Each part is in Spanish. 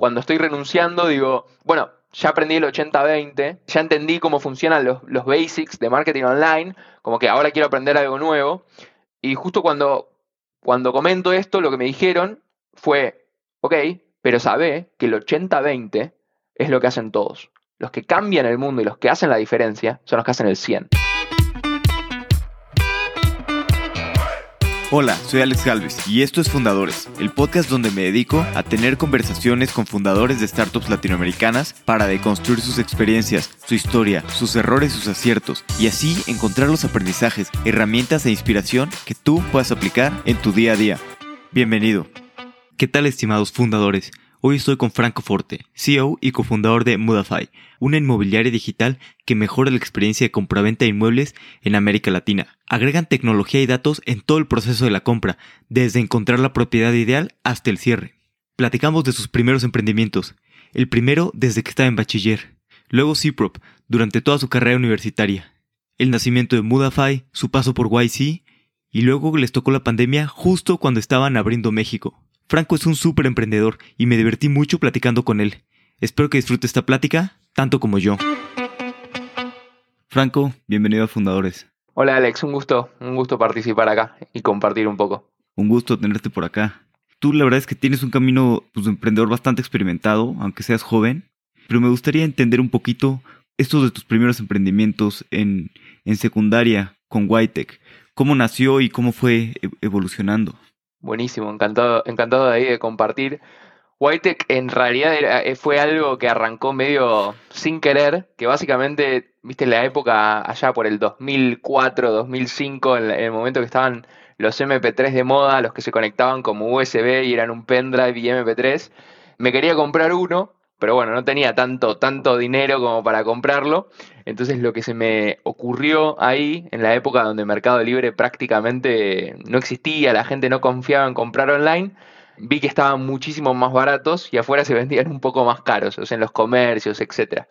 cuando estoy renunciando digo, bueno, ya aprendí el 80-20, ya entendí cómo funcionan los, los basics de marketing online, como que ahora quiero aprender algo nuevo. Y justo cuando, cuando comento esto, lo que me dijeron fue, ok, pero sabe que el 80-20 es lo que hacen todos. Los que cambian el mundo y los que hacen la diferencia son los que hacen el 100. Hola, soy Alex Galvez y esto es Fundadores, el podcast donde me dedico a tener conversaciones con fundadores de startups latinoamericanas para deconstruir sus experiencias, su historia, sus errores, sus aciertos y así encontrar los aprendizajes, herramientas e inspiración que tú puedas aplicar en tu día a día. Bienvenido. ¿Qué tal estimados fundadores? Hoy estoy con Franco Forte, CEO y cofundador de Mudafy, una inmobiliaria digital que mejora la experiencia de compraventa de inmuebles en América Latina. Agregan tecnología y datos en todo el proceso de la compra, desde encontrar la propiedad ideal hasta el cierre. Platicamos de sus primeros emprendimientos, el primero desde que estaba en bachiller, luego CIPROP, durante toda su carrera universitaria, el nacimiento de Mudafy, su paso por YC, y luego les tocó la pandemia justo cuando estaban abriendo México. Franco es un súper emprendedor y me divertí mucho platicando con él. Espero que disfrute esta plática tanto como yo. Franco, bienvenido a Fundadores. Hola Alex, un gusto, un gusto participar acá y compartir un poco. Un gusto tenerte por acá. Tú la verdad es que tienes un camino pues, de emprendedor bastante experimentado, aunque seas joven, pero me gustaría entender un poquito estos de tus primeros emprendimientos en, en secundaria con Whitech. ¿Cómo nació y cómo fue e-, evolucionando? Buenísimo, encantado, encantado de ahí de compartir. Whitech en realidad eh, fue algo que arrancó medio sin querer, que básicamente, viste, la época allá por el 2004, 2005, en el momento que estaban los MP3 de moda, los que se conectaban como USB y eran un pendrive y MP3, me quería comprar uno pero bueno, no tenía tanto, tanto dinero como para comprarlo. Entonces lo que se me ocurrió ahí, en la época donde Mercado Libre prácticamente no existía, la gente no confiaba en comprar online, vi que estaban muchísimo más baratos y afuera se vendían un poco más caros, o sea, en los comercios, etc.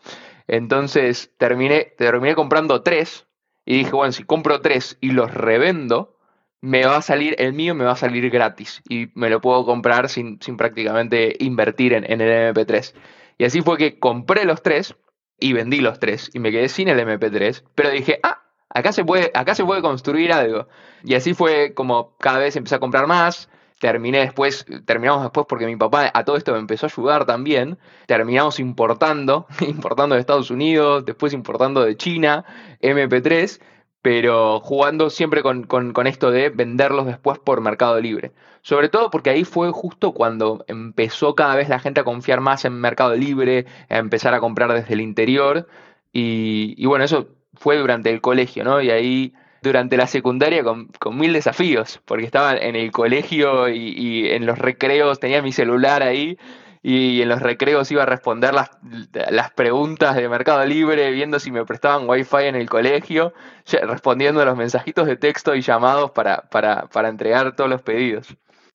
Entonces terminé, terminé comprando tres y dije, bueno, si compro tres y los revendo, me va a salir, el mío me va a salir gratis y me lo puedo comprar sin, sin prácticamente invertir en, en el MP3. Y así fue que compré los tres y vendí los tres y me quedé sin el MP3, pero dije, ah, acá se puede, acá se puede construir algo. Y así fue como cada vez empecé a comprar más. Terminé después, terminamos después porque mi papá a todo esto me empezó a ayudar también. Terminamos importando, importando de Estados Unidos, después importando de China, MP3 pero jugando siempre con, esto de venderlos después por Mercado Libre. Sobre todo porque ahí fue justo cuando empezó cada vez la gente a confiar más en Mercado Libre, a empezar a comprar desde el interior. Y, bueno, eso fue durante el colegio, ¿no? Y ahí durante la secundaria con, mil desafíos, porque estaba en el colegio y, y en los recreos tenía mi celular ahí y en los recreos iba a responder las, las preguntas de Mercado Libre, viendo si me prestaban wifi en el colegio, respondiendo a los mensajitos de texto y llamados para, para, para entregar todos los pedidos.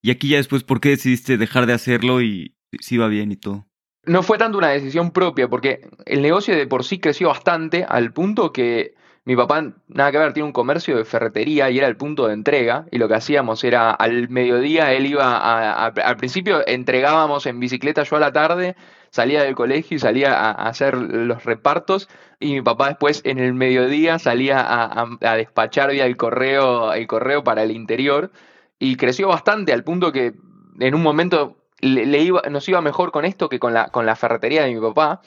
Y aquí ya después, ¿por qué decidiste dejar de hacerlo y si iba bien y todo? No fue tanto una decisión propia, porque el negocio de por sí creció bastante al punto que mi papá, nada que ver, tiene un comercio de ferretería y era el punto de entrega. Y lo que hacíamos era al mediodía, él iba a, al principio entregábamos en bicicleta yo a la tarde, salía del colegio y salía a, hacer los repartos. Y mi papá después en el mediodía salía a, despachar vía el correo, el correo para el interior. Y creció bastante al punto que en un momento le, iba, nos iba mejor con esto que con la, con la ferretería de mi papá.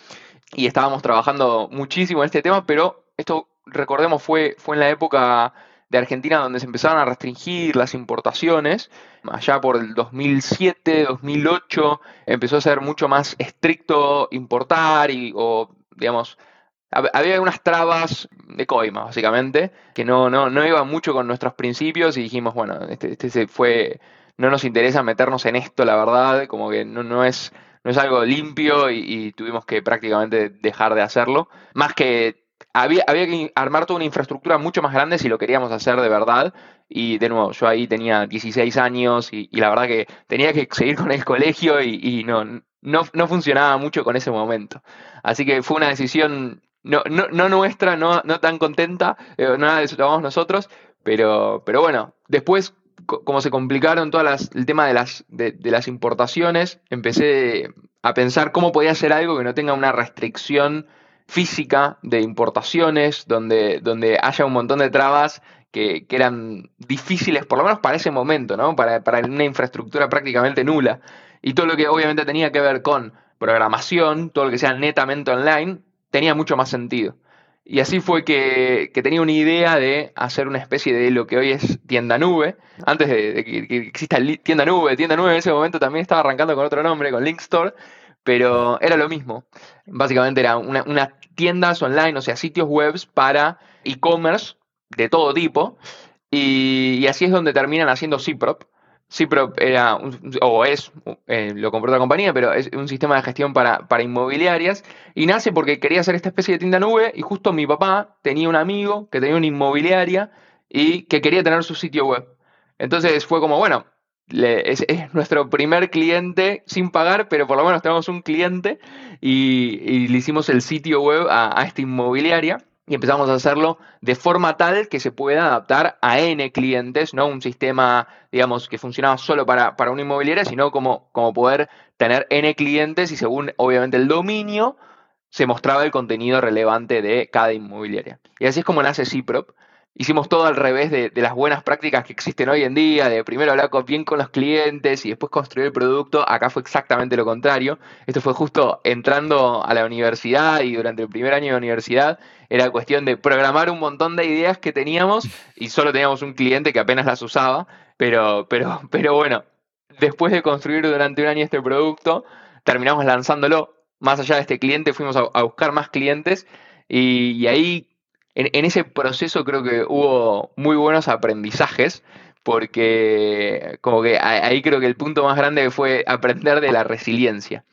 Y estábamos trabajando muchísimo en este tema, pero esto recordemos, fue, fue en la época de Argentina donde se empezaron a restringir las importaciones. Allá por el 2007, 2008 empezó a ser mucho más estricto importar y, o, digamos, había unas trabas de coima, básicamente, que no, no, no iban mucho con nuestros principios y dijimos, bueno, este, este se fue, no nos interesa meternos en esto, la verdad, como que no, no es, no es algo limpio y, y tuvimos que prácticamente dejar de hacerlo. Más que había, que armar toda una infraestructura mucho más grande si lo queríamos hacer de verdad. Y de nuevo, yo ahí tenía 16 años y, la verdad que tenía que seguir con el colegio y, no, no, funcionaba mucho con ese momento. Así que fue una decisión no, no, nuestra, no, no tan contenta, eh, nada de tomamos nosotros, pero, pero bueno, después como se complicaron todas el tema de las, de, las importaciones, empecé a pensar cómo podía hacer algo que no tenga una restricción física de importaciones, donde, donde haya un montón de trabas que, eran difíciles, por lo menos para ese momento, ¿no? Para, para una infraestructura prácticamente nula. Y todo lo que obviamente tenía que ver con programación, todo lo que sea netamente online, tenía mucho más sentido. Y así fue que, tenía una idea de hacer una especie de lo que hoy es tienda nube. Antes de, que, exista tienda nube, tienda nube en ese momento también estaba arrancando con otro nombre, con Link Store, pero era lo mismo. Básicamente era una, unas tiendas online, o sea, sitios web para e-commerce de todo tipo. Y, así es donde terminan haciendo Cprop. Cprop era, o es, eh, lo compró otra compañía, pero es un sistema de gestión para, para, inmobiliarias y nace porque quería hacer esta especie de tienda nube y justo mi papá tenía un amigo que tenía una inmobiliaria y que quería tener su sitio web. Entonces fue como, bueno, es, nuestro primer cliente sin pagar, pero por lo menos tenemos un cliente y, le hicimos el sitio web a, a esta inmobiliaria y empezamos a hacerlo de forma tal que se pueda adaptar a N clientes, no un sistema, digamos, que funcionaba solo para, para una inmobiliaria, sino como, como poder tener N clientes y según obviamente el dominio se mostraba el contenido relevante de cada inmobiliaria. Y así es como nace Ciprop hicimos todo al revés de, las buenas prácticas que existen hoy en día, de primero hablar bien con los clientes y después construir el producto. Acá fue exactamente lo contrario. Esto fue justo entrando a la universidad y durante el primer año de universidad era cuestión de programar un montón de ideas que teníamos y solo teníamos un cliente que apenas las usaba. Pero, pero, pero bueno, después de construir durante un año este producto, terminamos lanzándolo. Más allá de este cliente, fuimos a, buscar más clientes y, y ahí en, ese proceso creo que hubo muy buenos aprendizajes, porque como que ahí creo que el punto más grande fue aprender de la resiliencia.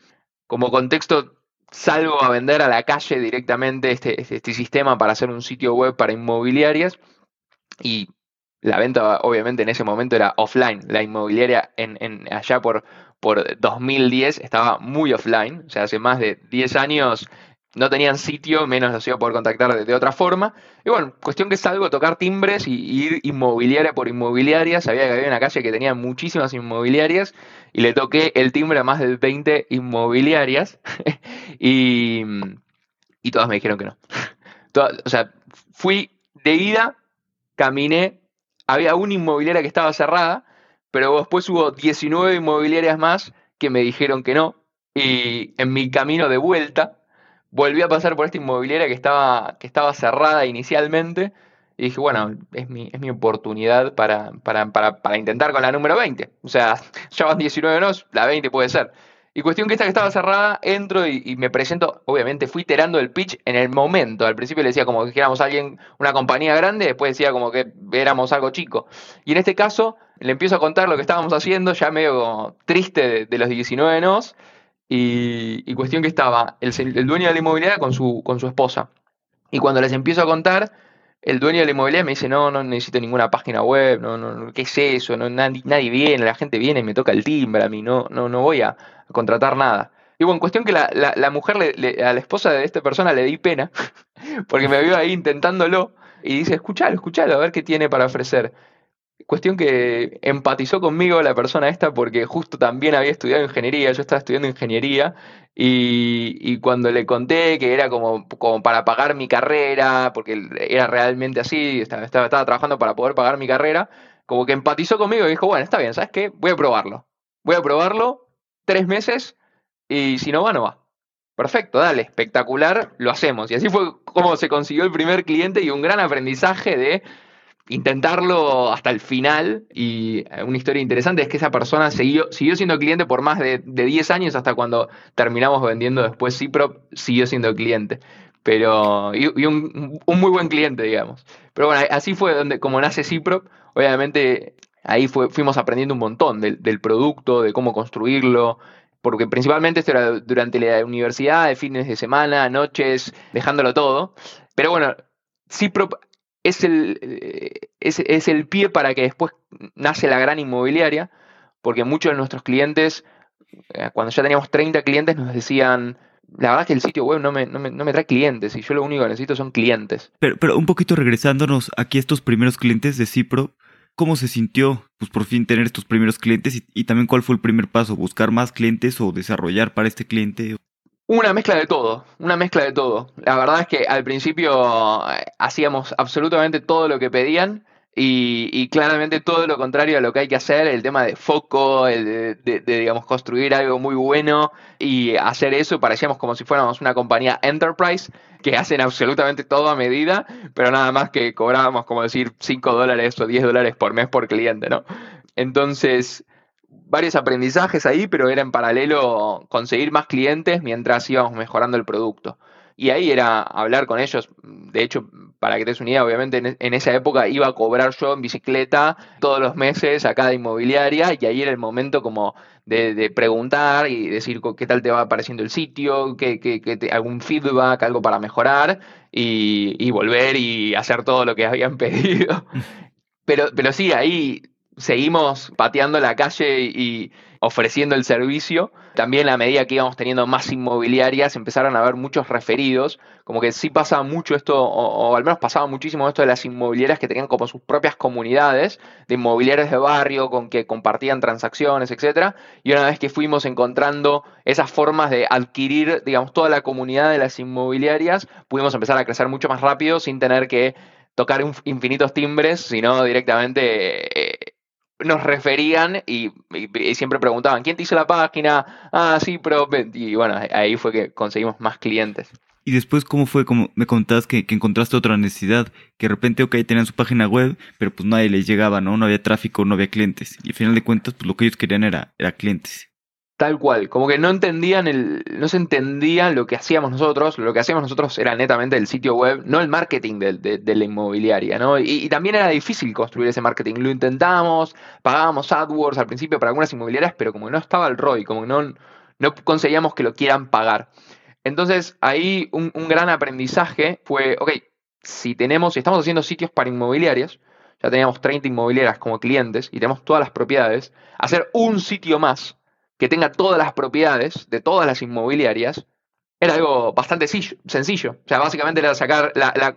Como contexto, salgo a vender a la calle directamente este, este, este sistema para hacer un sitio web para inmobiliarias y la venta obviamente en ese momento era offline. La inmobiliaria en, en, allá por, por 2010 estaba muy offline, o sea, hace más de 10 años no tenían sitio, menos los iba a poder contactar de, otra forma. Y bueno, cuestión que salgo a tocar timbres y, ir inmobiliaria por inmobiliaria. Sabía que había una calle que tenía muchísimas inmobiliarias y le toqué el timbre a más de 20 inmobiliarias y, y todas me dijeron que no. o sea, fui de ida, caminé, había una inmobiliaria que estaba cerrada, pero después hubo 19 inmobiliarias más que me dijeron que no. Y en mi camino de vuelta, volví a pasar por esta inmobiliaria que estaba, que estaba cerrada inicialmente y dije, bueno, es mi, es mi oportunidad para, para, para, para, intentar con la número 20. O sea, ya van 19 no, la 20 puede ser. Y cuestión que esta que estaba cerrada, entro y, me presento, obviamente fui iterando el pitch en el momento. Al principio le decía como que éramos alguien, una compañía grande, después decía como que éramos algo chico. Y en este caso le empiezo a contar lo que estábamos haciendo, ya medio triste de, de los 19 nos, y, cuestión que estaba el, dueño de la inmobiliaria con su, con su esposa. Y cuando les empiezo a contar, el dueño de la inmobiliaria me dice, no, no necesito ninguna página web, no, no, ¿qué es eso? No, nadie, viene, la gente viene y me toca el timbre a mí, no, no, no voy a, contratar nada. Y bueno, cuestión que la, la, mujer, a la esposa de esta persona le di pena, porque me vio ahí intentándolo, y dice, escuchalo, escuchalo, a ver qué tiene para ofrecer. Cuestión que empatizó conmigo la persona esta porque justo también había estudiado ingeniería, yo estaba estudiando ingeniería y, cuando le conté que era como, como, para pagar mi carrera, porque era realmente así, estaba, estaba, trabajando para poder pagar mi carrera, como que empatizó conmigo y dijo, bueno, está bien, ¿sabes qué? Voy a probarlo. Voy a probarlo tres meses y si no va, no va. Perfecto, dale, espectacular, lo hacemos. Y así fue como se consiguió el primer cliente y un gran aprendizaje de intentarlo hasta el final. Y eh, una historia interesante es que esa persona siguió, siguió siendo cliente por más de, de 10 años hasta cuando terminamos vendiendo después Ciprop, siguió siendo cliente. Pero, y, un, muy buen cliente, digamos. Pero bueno, así fue donde, como nace Ciprop, obviamente ahí fuimos aprendiendo un montón del, del producto, de cómo construirlo, porque principalmente esto era durante la universidad, de fines de semana, noches, dejándolo todo. Pero bueno, Ciprop es el, eh, es, el pie para que después nace la gran inmobiliaria, porque muchos de nuestros clientes, eh, cuando ya teníamos 30 clientes, nos decían, la verdad es que el sitio web no me, no me, trae clientes y yo lo único que necesito son clientes. Pero, pero un poquito regresándonos aquí a estos primeros clientes de Cipro, cómo se sintió pues por fin tener estos primeros clientes y, también cuál fue el primer paso, buscar más clientes o desarrollar para este cliente. Una mezcla de todo, una mezcla de todo. La verdad es que al principio eh, hacíamos absolutamente todo lo que pedían y, claramente todo lo contrario a lo que hay que hacer, el tema de foco, el de, digamos, construir algo muy bueno y hacer eso, parecíamos como si fuéramos una compañía enterprise que hacen absolutamente todo a medida, pero nada más que cobrábamos, como decir, 5 dólares o 10 dólares por mes por cliente, ¿no? Entonces, varios aprendizajes ahí, pero era en paralelo conseguir más clientes mientras íbamos mejorando el producto. Y ahí era hablar con ellos. De hecho, para que te des una idea, obviamente en, esa época iba a cobrar yo en bicicleta todos los meses a cada inmobiliaria y ahí era el momento como de, preguntar y decir qué tal te va pareciendo el sitio, qué, algún feedback, algo para mejorar y, y volver y hacer todo lo que habían pedido. Pero, pero sí, ahí seguimos pateando la calle y ofreciendo el servicio. También a medida que íbamos teniendo más inmobiliarias empezaron a haber muchos referidos, como que sí pasaba mucho esto, o, al menos pasaba muchísimo esto de las inmobiliarias que tenían como sus propias comunidades de inmobiliarias de barrio con que compartían transacciones, etcétera. Y una vez que fuimos encontrando esas formas de adquirir, digamos, toda la comunidad de las inmobiliarias, pudimos empezar a crecer mucho más rápido sin tener que tocar infinitos timbres, sino directamente eh, nos referían y, siempre preguntaban, ¿quién te hizo la página? Ah, sí, pero... Y bueno, ahí fue que conseguimos más clientes. Y después, ¿cómo fue? Como me contabas que, encontraste otra necesidad, que de repente, ok, tenían su página web, pero pues nadie les llegaba, ¿no? No había tráfico, no había clientes. Y al final de cuentas, pues lo que ellos querían era, era clientes. Tal cual, como que no entendían el, no se entendía lo que hacíamos nosotros, lo que hacíamos nosotros era netamente el sitio web, no el marketing de, la inmobiliaria, ¿no? Y, también era difícil construir ese marketing, lo intentamos, pagábamos AdWords al principio para algunas inmobiliarias, pero como no estaba el ROI, como que no, no conseguíamos que lo quieran pagar. Entonces ahí un, un gran aprendizaje fue, ok, si tenemos, si estamos haciendo sitios para inmobiliarias, ya teníamos 30 inmobiliarias como clientes y tenemos todas las propiedades, hacer un sitio más que tenga todas las propiedades de todas las inmobiliarias, era algo bastante sencillo. O sea, básicamente era sacar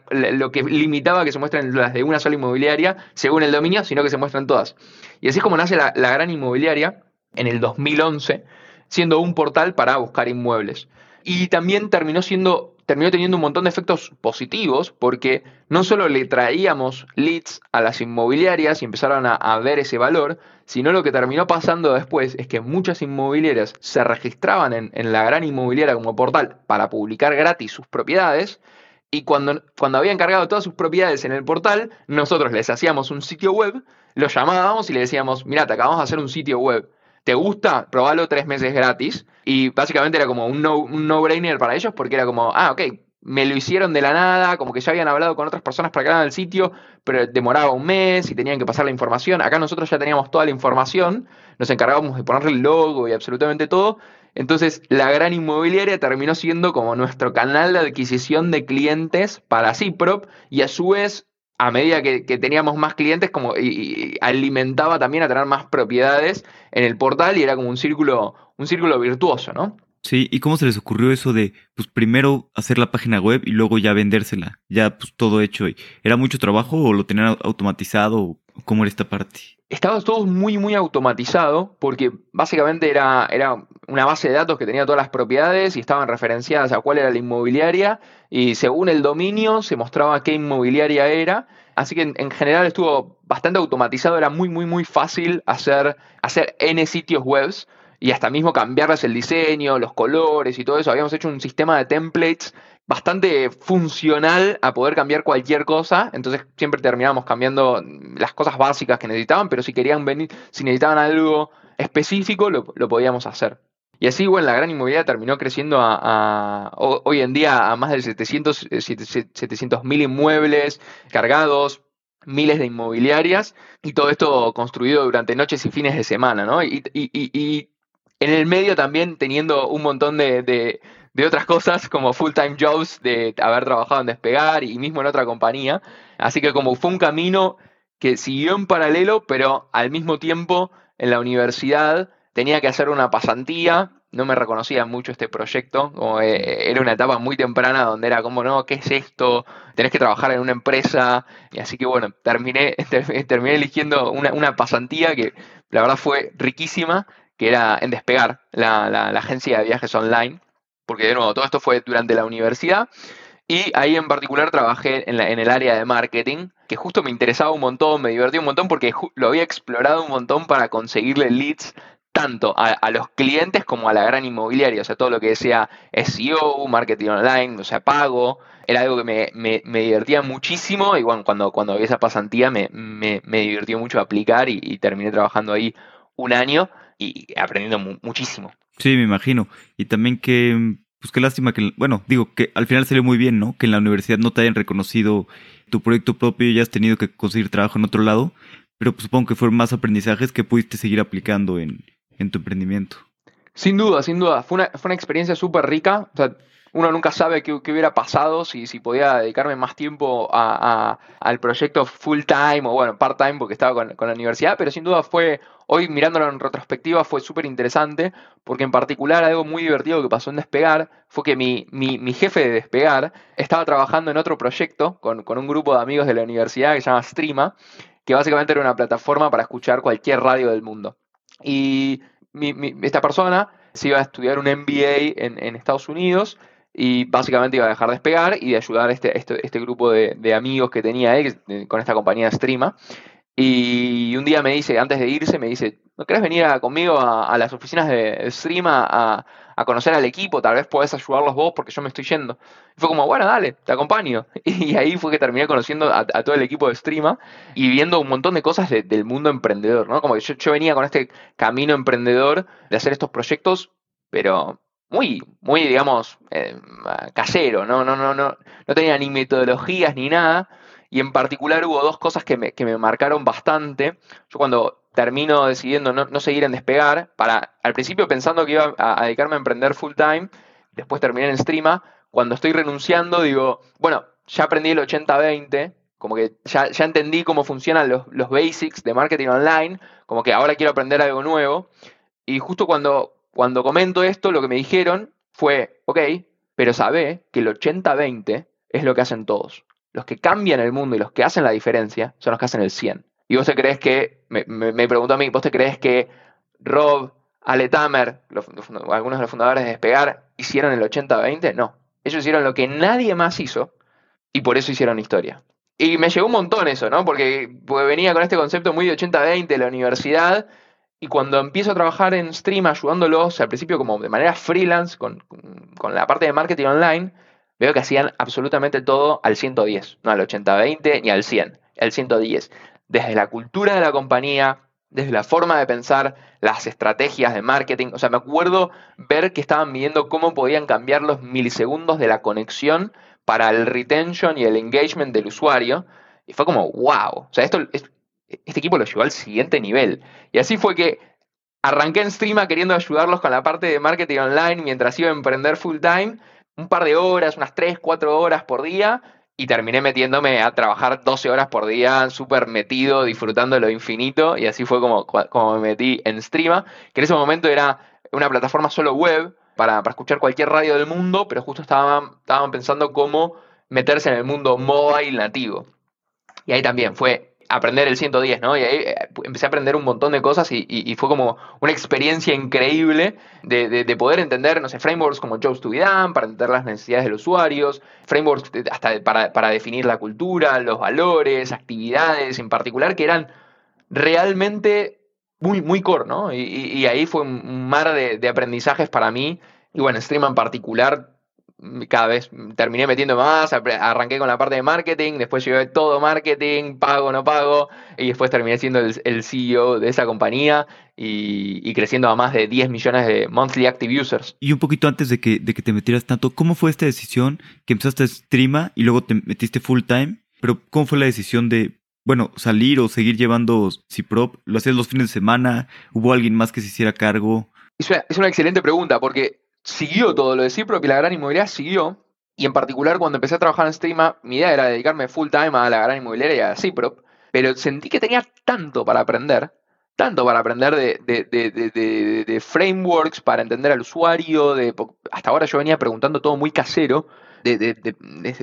lo que limitaba que se muestren las de una sola inmobiliaria según el dominio, sino que se muestran todas. Y así es como nace la, la gran inmobiliaria en el 2011, siendo un portal para buscar inmuebles. Y también terminó siendo terminó teniendo un montón de efectos positivos porque no solo le traíamos leads a las inmobiliarias y empezaron a, ver ese valor, sino lo que terminó pasando después es que muchas inmobiliarias se registraban en, la gran inmobiliaria como portal para publicar gratis sus propiedades y cuando, cuando habían cargado todas sus propiedades en el portal, nosotros les hacíamos un sitio web, los llamábamos y le decíamos, mira, te acabamos de hacer un sitio web. ¿Te gusta? Probalo tres meses gratis. Y básicamente era como un no-brainer no para ellos porque era como, ah, ok, me lo hicieron de la nada, como que ya habían hablado con otras personas para hagan el sitio, pero demoraba un mes y tenían que pasar la información. Acá nosotros ya teníamos toda la información, nos encargábamos de ponerle el logo y absolutamente todo. Entonces, la gran inmobiliaria terminó siendo como nuestro canal de adquisición de clientes para Ciprop y a su vez a medida que, teníamos más clientes, como y, alimentaba también a tener más propiedades en el portal y era como un círculo, un círculo virtuoso, ¿no? Sí, ¿y cómo se les ocurrió eso de, pues primero hacer la página web y luego ya vendérsela? Ya pues todo hecho. ¿Era mucho trabajo o lo tenían automatizado? ¿Cómo era esta parte? Estaba todo muy, muy automatizado porque básicamente era, era una base de datos que tenía todas las propiedades y estaban referenciadas a cuál era la inmobiliaria y según el dominio se mostraba qué inmobiliaria era. Así que en, general estuvo bastante automatizado, era muy, muy, muy fácil hacer, hacer N sitios webs y hasta mismo cambiarles el diseño, los colores y todo eso. Habíamos hecho un sistema de templates bastante funcional a poder cambiar cualquier cosa. Entonces siempre terminábamos cambiando las cosas básicas que necesitaban, pero si querían venir, si necesitaban algo específico, lo, podíamos hacer. Y así, bueno, la gran inmobiliaria terminó creciendo a, hoy en día a más de 700 mil inmuebles cargados, miles de inmobiliarias y todo esto construido durante noches y fines de semana, ¿no? Y, en el medio también teniendo un montón de, otras cosas como full-time jobs de haber trabajado en Despegar y mismo en otra compañía. Así que como fue un camino que siguió en paralelo, pero al mismo tiempo en la universidad tenía que hacer una pasantía no me reconocía mucho este proyecto, como, eh, era una etapa muy temprana donde era como, no, ¿qué es esto? Tenés que trabajar en una empresa, y así que bueno, terminé, terminé eligiendo una, una pasantía que la verdad fue riquísima, que era en Despegar, la, la agencia de viajes online, porque de nuevo, todo esto fue durante la universidad. Y ahí en particular trabajé en, el área de marketing, que justo me interesaba un montón, me divertí un montón porque lo había explorado un montón para conseguirle leads tanto a, los clientes como a la gran inmobiliaria, o sea, todo lo que sea SEO, marketing online, o sea, pago, era algo que me, me, me divertía muchísimo y bueno, cuando, cuando vi esa pasantía me, me, divirtió mucho aplicar y, terminé trabajando ahí un año y aprendiendo mu muchísimo. Sí, me imagino. Y también que, pues qué lástima que, bueno, digo que al final salió muy bien, ¿no? Que en la universidad no te hayan reconocido tu proyecto propio y has tenido que conseguir trabajo en otro lado, pero pues, supongo que fueron más aprendizajes que pudiste seguir aplicando en, en tu emprendimiento. Sin duda, sin duda. Fue una, fue una experiencia súper rica. O sea, uno nunca sabe qué, hubiera pasado si, si podía dedicarme más tiempo a, al proyecto full time o bueno, part time porque estaba con, la universidad, pero sin duda fue, hoy mirándolo en retrospectiva, fue súper interesante porque en particular algo muy divertido que pasó en Despegar fue que mi, mi, mi jefe de Despegar estaba trabajando en otro proyecto con, con un grupo de amigos de la universidad que se llama Streama, que básicamente era una plataforma para escuchar cualquier radio del mundo. Y mi, mi, esta persona se iba a estudiar un MBA en, Estados Unidos y básicamente iba a dejar de despegar y de ayudar a este, este, este grupo de, de, amigos que tenía él con esta compañía Streama. Y un día me dice, antes de irse, me dice, ¿no querés venir conmigo a, las oficinas de Streama a, a, conocer al equipo? Tal vez podés ayudarlos vos porque yo me estoy yendo. Y fue como, bueno, dale, te acompaño. Y ahí fue que terminé conociendo a, todo el equipo de Streama y viendo un montón de cosas de, del mundo emprendedor, ¿no? Como que yo, yo venía con este camino emprendedor de hacer estos proyectos, pero muy, muy, digamos, eh, casero, ¿no? No, no, no, no tenía ni metodologías ni nada. Y en particular hubo dos cosas que me, que me marcaron bastante. Yo cuando termino decidiendo no, no, seguir en despegar, para, al principio pensando que iba a, a dedicarme a emprender full time, después terminé en Streama, cuando estoy renunciando digo, bueno, ya aprendí el 80-20, como que ya, ya, entendí cómo funcionan los, los basics de marketing online, como que ahora quiero aprender algo nuevo. Y justo cuando, cuando comento esto, lo que me dijeron fue, ok, pero sabe que el 80-20 es lo que hacen todos los que cambian el mundo y los que hacen la diferencia son los que hacen el 100. Y vos te crees que, me, me, me preguntó a mí, ¿vos te crees que Rob, Ale Tamer, algunos de los fundadores de Despegar, hicieron el 80-20? No. Ellos hicieron lo que nadie más hizo y por eso hicieron historia. Y me llegó un montón eso, ¿no? Porque, porque venía con este concepto muy de 80-20 de la universidad y cuando empiezo a trabajar en stream ayudándolos, al principio como de manera freelance, con, con la parte de marketing online, veo que hacían absolutamente todo al 110, no al 80-20 ni al 100, al 110. Desde la cultura de la compañía, desde la forma de pensar, las estrategias de marketing. O sea, me acuerdo ver que estaban midiendo cómo podían cambiar los milisegundos de la conexión para el retention y el engagement del usuario. Y fue como, wow. O sea, esto, este equipo lo llevó al siguiente nivel. Y así fue que arranqué en Streama queriendo ayudarlos con la parte de marketing online mientras iba a emprender full time un par de horas, unas 3, 4 horas por día, y terminé metiéndome a trabajar 12 horas por día, súper metido, disfrutando de lo infinito, y así fue como, como me metí en Streama, que en ese momento era una plataforma solo web para, para escuchar cualquier radio del mundo, pero justo estaban, pensando cómo meterse en el mundo mobile nativo. Y ahí también fue aprender el 110, ¿no? Y ahí eh, empecé a aprender un montón de cosas y, fue como una experiencia increíble de, de, de, poder entender, no sé, frameworks como Jobs to be done, para entender las necesidades de los usuarios, frameworks hasta para, definir la cultura, los valores, actividades en particular, que eran realmente muy, muy core, ¿no? Y, ahí fue un mar de aprendizajes para mí. Y bueno, Stream en particular cada vez terminé metiendo más, arranqué con la parte de marketing, después llevé todo marketing, pago, no pago, y después terminé siendo el, el CEO de esa compañía y, y, creciendo a más de 10 millones de monthly active users. Y un poquito antes de que, de que te metieras tanto, ¿cómo fue esta decisión que empezaste a streama y luego te metiste full time? Pero ¿cómo fue la decisión de, bueno, salir o seguir llevando Ciprop? ¿Lo hacías los fines de semana? ¿Hubo alguien más que se hiciera cargo? Es una, es una excelente pregunta porque siguió todo lo de Ciprop y la gran inmobiliaria siguió. Y en particular, cuando empecé a trabajar en Streama, mi idea era dedicarme full time a la gran inmobiliaria y a Ciprop. Pero sentí que tenía tanto para aprender tanto para aprender de, de, frameworks, para entender al usuario, de, hasta ahora yo venía preguntando todo muy casero,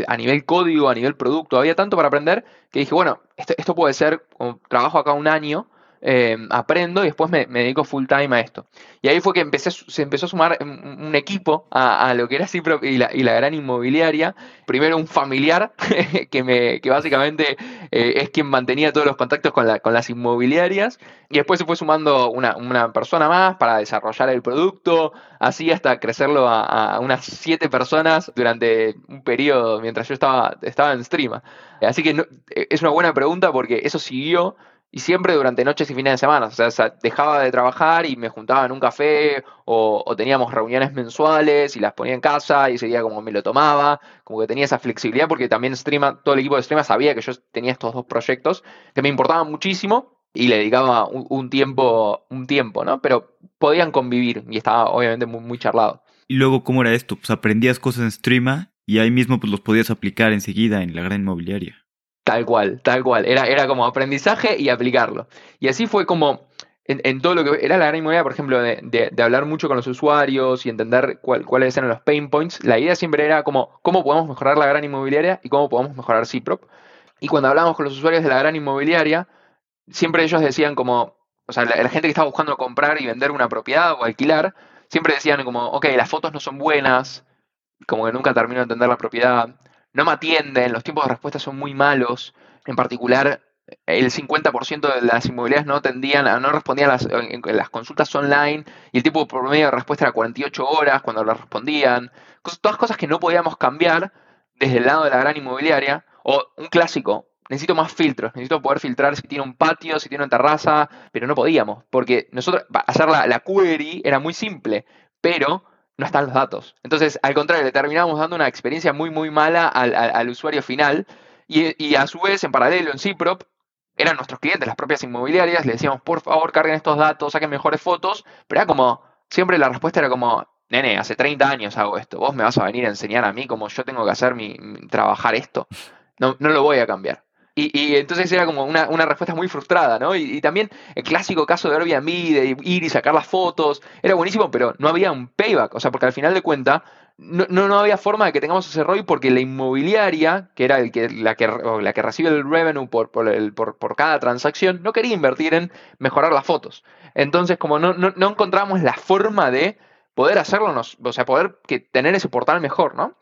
a nivel código, a nivel producto, había tanto para aprender que dije, bueno, esto, esto puede ser, trabajo acá un año, eh, aprendo y después me, dedico full time a esto. Y ahí fue que empecé, se empezó a sumar un equipo a, lo que era Cipro y la, gran inmobiliaria. Primero un familiar que, me, que básicamente eh, es quien mantenía todos los contactos con, la, con las inmobiliarias. Y después se fue sumando una, persona más para desarrollar el producto, así hasta crecerlo a, unas siete personas durante un periodo mientras yo estaba, estaba en stream. Así que es una buena pregunta porque eso siguió y siempre durante noches y fines de semana. O sea, dejaba de trabajar y me juntaba en un café o, teníamos reuniones mensuales y las ponía en casa y ese día como me lo tomaba, como que tenía esa flexibilidad porque también Streama, todo el equipo de Streama sabía que yo tenía estos dos proyectos que me importaban muchísimo y le dedicaba un, tiempo, un tiempo, ¿no? Pero podían convivir y estaba obviamente muy, muy charlado. ¿Y luego cómo era esto? Pues aprendías cosas en Streama y ahí mismo pues los podías aplicar enseguida en la gran inmobiliaria. Tal cual, tal cual. Era, era como aprendizaje y aplicarlo. Y así fue como en, todo lo que era la gran inmobiliaria, por ejemplo, de, hablar mucho con los usuarios y entender cuáles eran los pain points. La idea siempre era como cómo podemos mejorar la gran inmobiliaria y cómo podemos mejorar Ciprop. Y cuando hablábamos con los usuarios de la gran inmobiliaria, siempre ellos decían como, o sea, la, gente que estaba buscando comprar y vender una propiedad o alquilar, siempre decían como, ok, las fotos no son buenas, como que nunca termino de entender la propiedad no me atienden, los tiempos de respuesta son muy malos. En particular, el 50% de las inmobiliarias no atendían, no respondían a las, consultas online y el tiempo promedio de respuesta era 48 horas cuando las respondían. todas cosas que no podíamos cambiar desde el lado de la gran inmobiliaria. O un clásico, necesito más filtros, necesito poder filtrar si tiene un patio, si tiene una terraza, pero no podíamos, porque nosotros, hacer la, la query era muy simple, pero no están los datos. Entonces, al contrario, le terminamos dando una experiencia muy, muy mala al, usuario final. Y, a su vez, en paralelo, en Ciprop, eran nuestros clientes, las propias inmobiliarias, le decíamos, por favor, carguen estos datos, saquen mejores fotos, pero era como, siempre la respuesta era como, nene, hace 30 años hago esto, vos me vas a venir a enseñar a mí cómo yo tengo que hacer mi, trabajar esto. No, no lo voy a cambiar. Y, entonces era como una, respuesta muy frustrada, ¿no? Y, también el clásico caso de Airbnb, de ir y sacar las fotos, era buenísimo, pero no había un payback, o sea, porque al final de cuentas no, no, había forma de que tengamos ese ROI porque la inmobiliaria, que era el que, la, que, la que recibe el revenue por, por, el, por, por, cada transacción, no quería invertir en mejorar las fotos. Entonces, como no, no, no encontramos la forma de poder hacerlo, o sea, poder que, tener ese portal mejor, ¿no?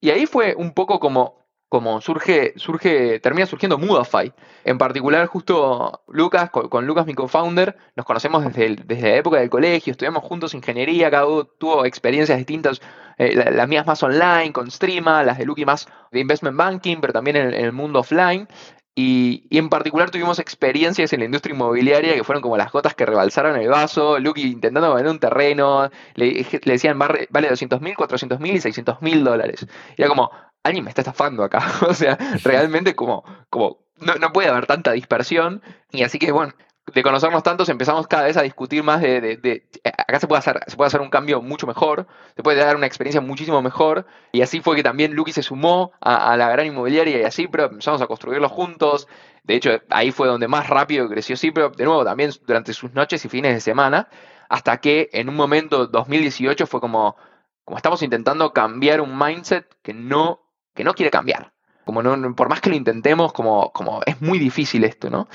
Y ahí fue un poco como como surge, surge, termina surgiendo Moodify. En particular, justo Lucas, con, Lucas, mi co-founder, nos conocemos desde, desde, la época del colegio, estudiamos juntos ingeniería, cada uno tuvo experiencias distintas, eh, las mías más online, con Streama, las de Lucky más de investment banking, pero también en, el mundo offline. Y, en particular tuvimos experiencias en la industria inmobiliaria que fueron como las gotas que rebalsaron el vaso. Lucky intentando vender un terreno, le, decían vale 200 mil, 400 mil y 600 mil dólares. Y era como, alguien me está estafando acá. o sea, realmente como, como no, puede haber tanta dispersión. Y así que, bueno, de conocernos tantos empezamos cada vez a discutir más de, de, acá se puede hacer se puede hacer un cambio mucho mejor se puede dar una experiencia muchísimo mejor y así fue que también Lucky se sumó a, la gran inmobiliaria y así pero empezamos a construirlo juntos de hecho ahí fue donde más rápido creció pero de nuevo también durante sus noches y fines de semana hasta que en un momento 2018 fue como como estamos intentando cambiar un mindset que no que no quiere cambiar. Como no, por más que lo intentemos, como, como es muy difícil esto, ¿no?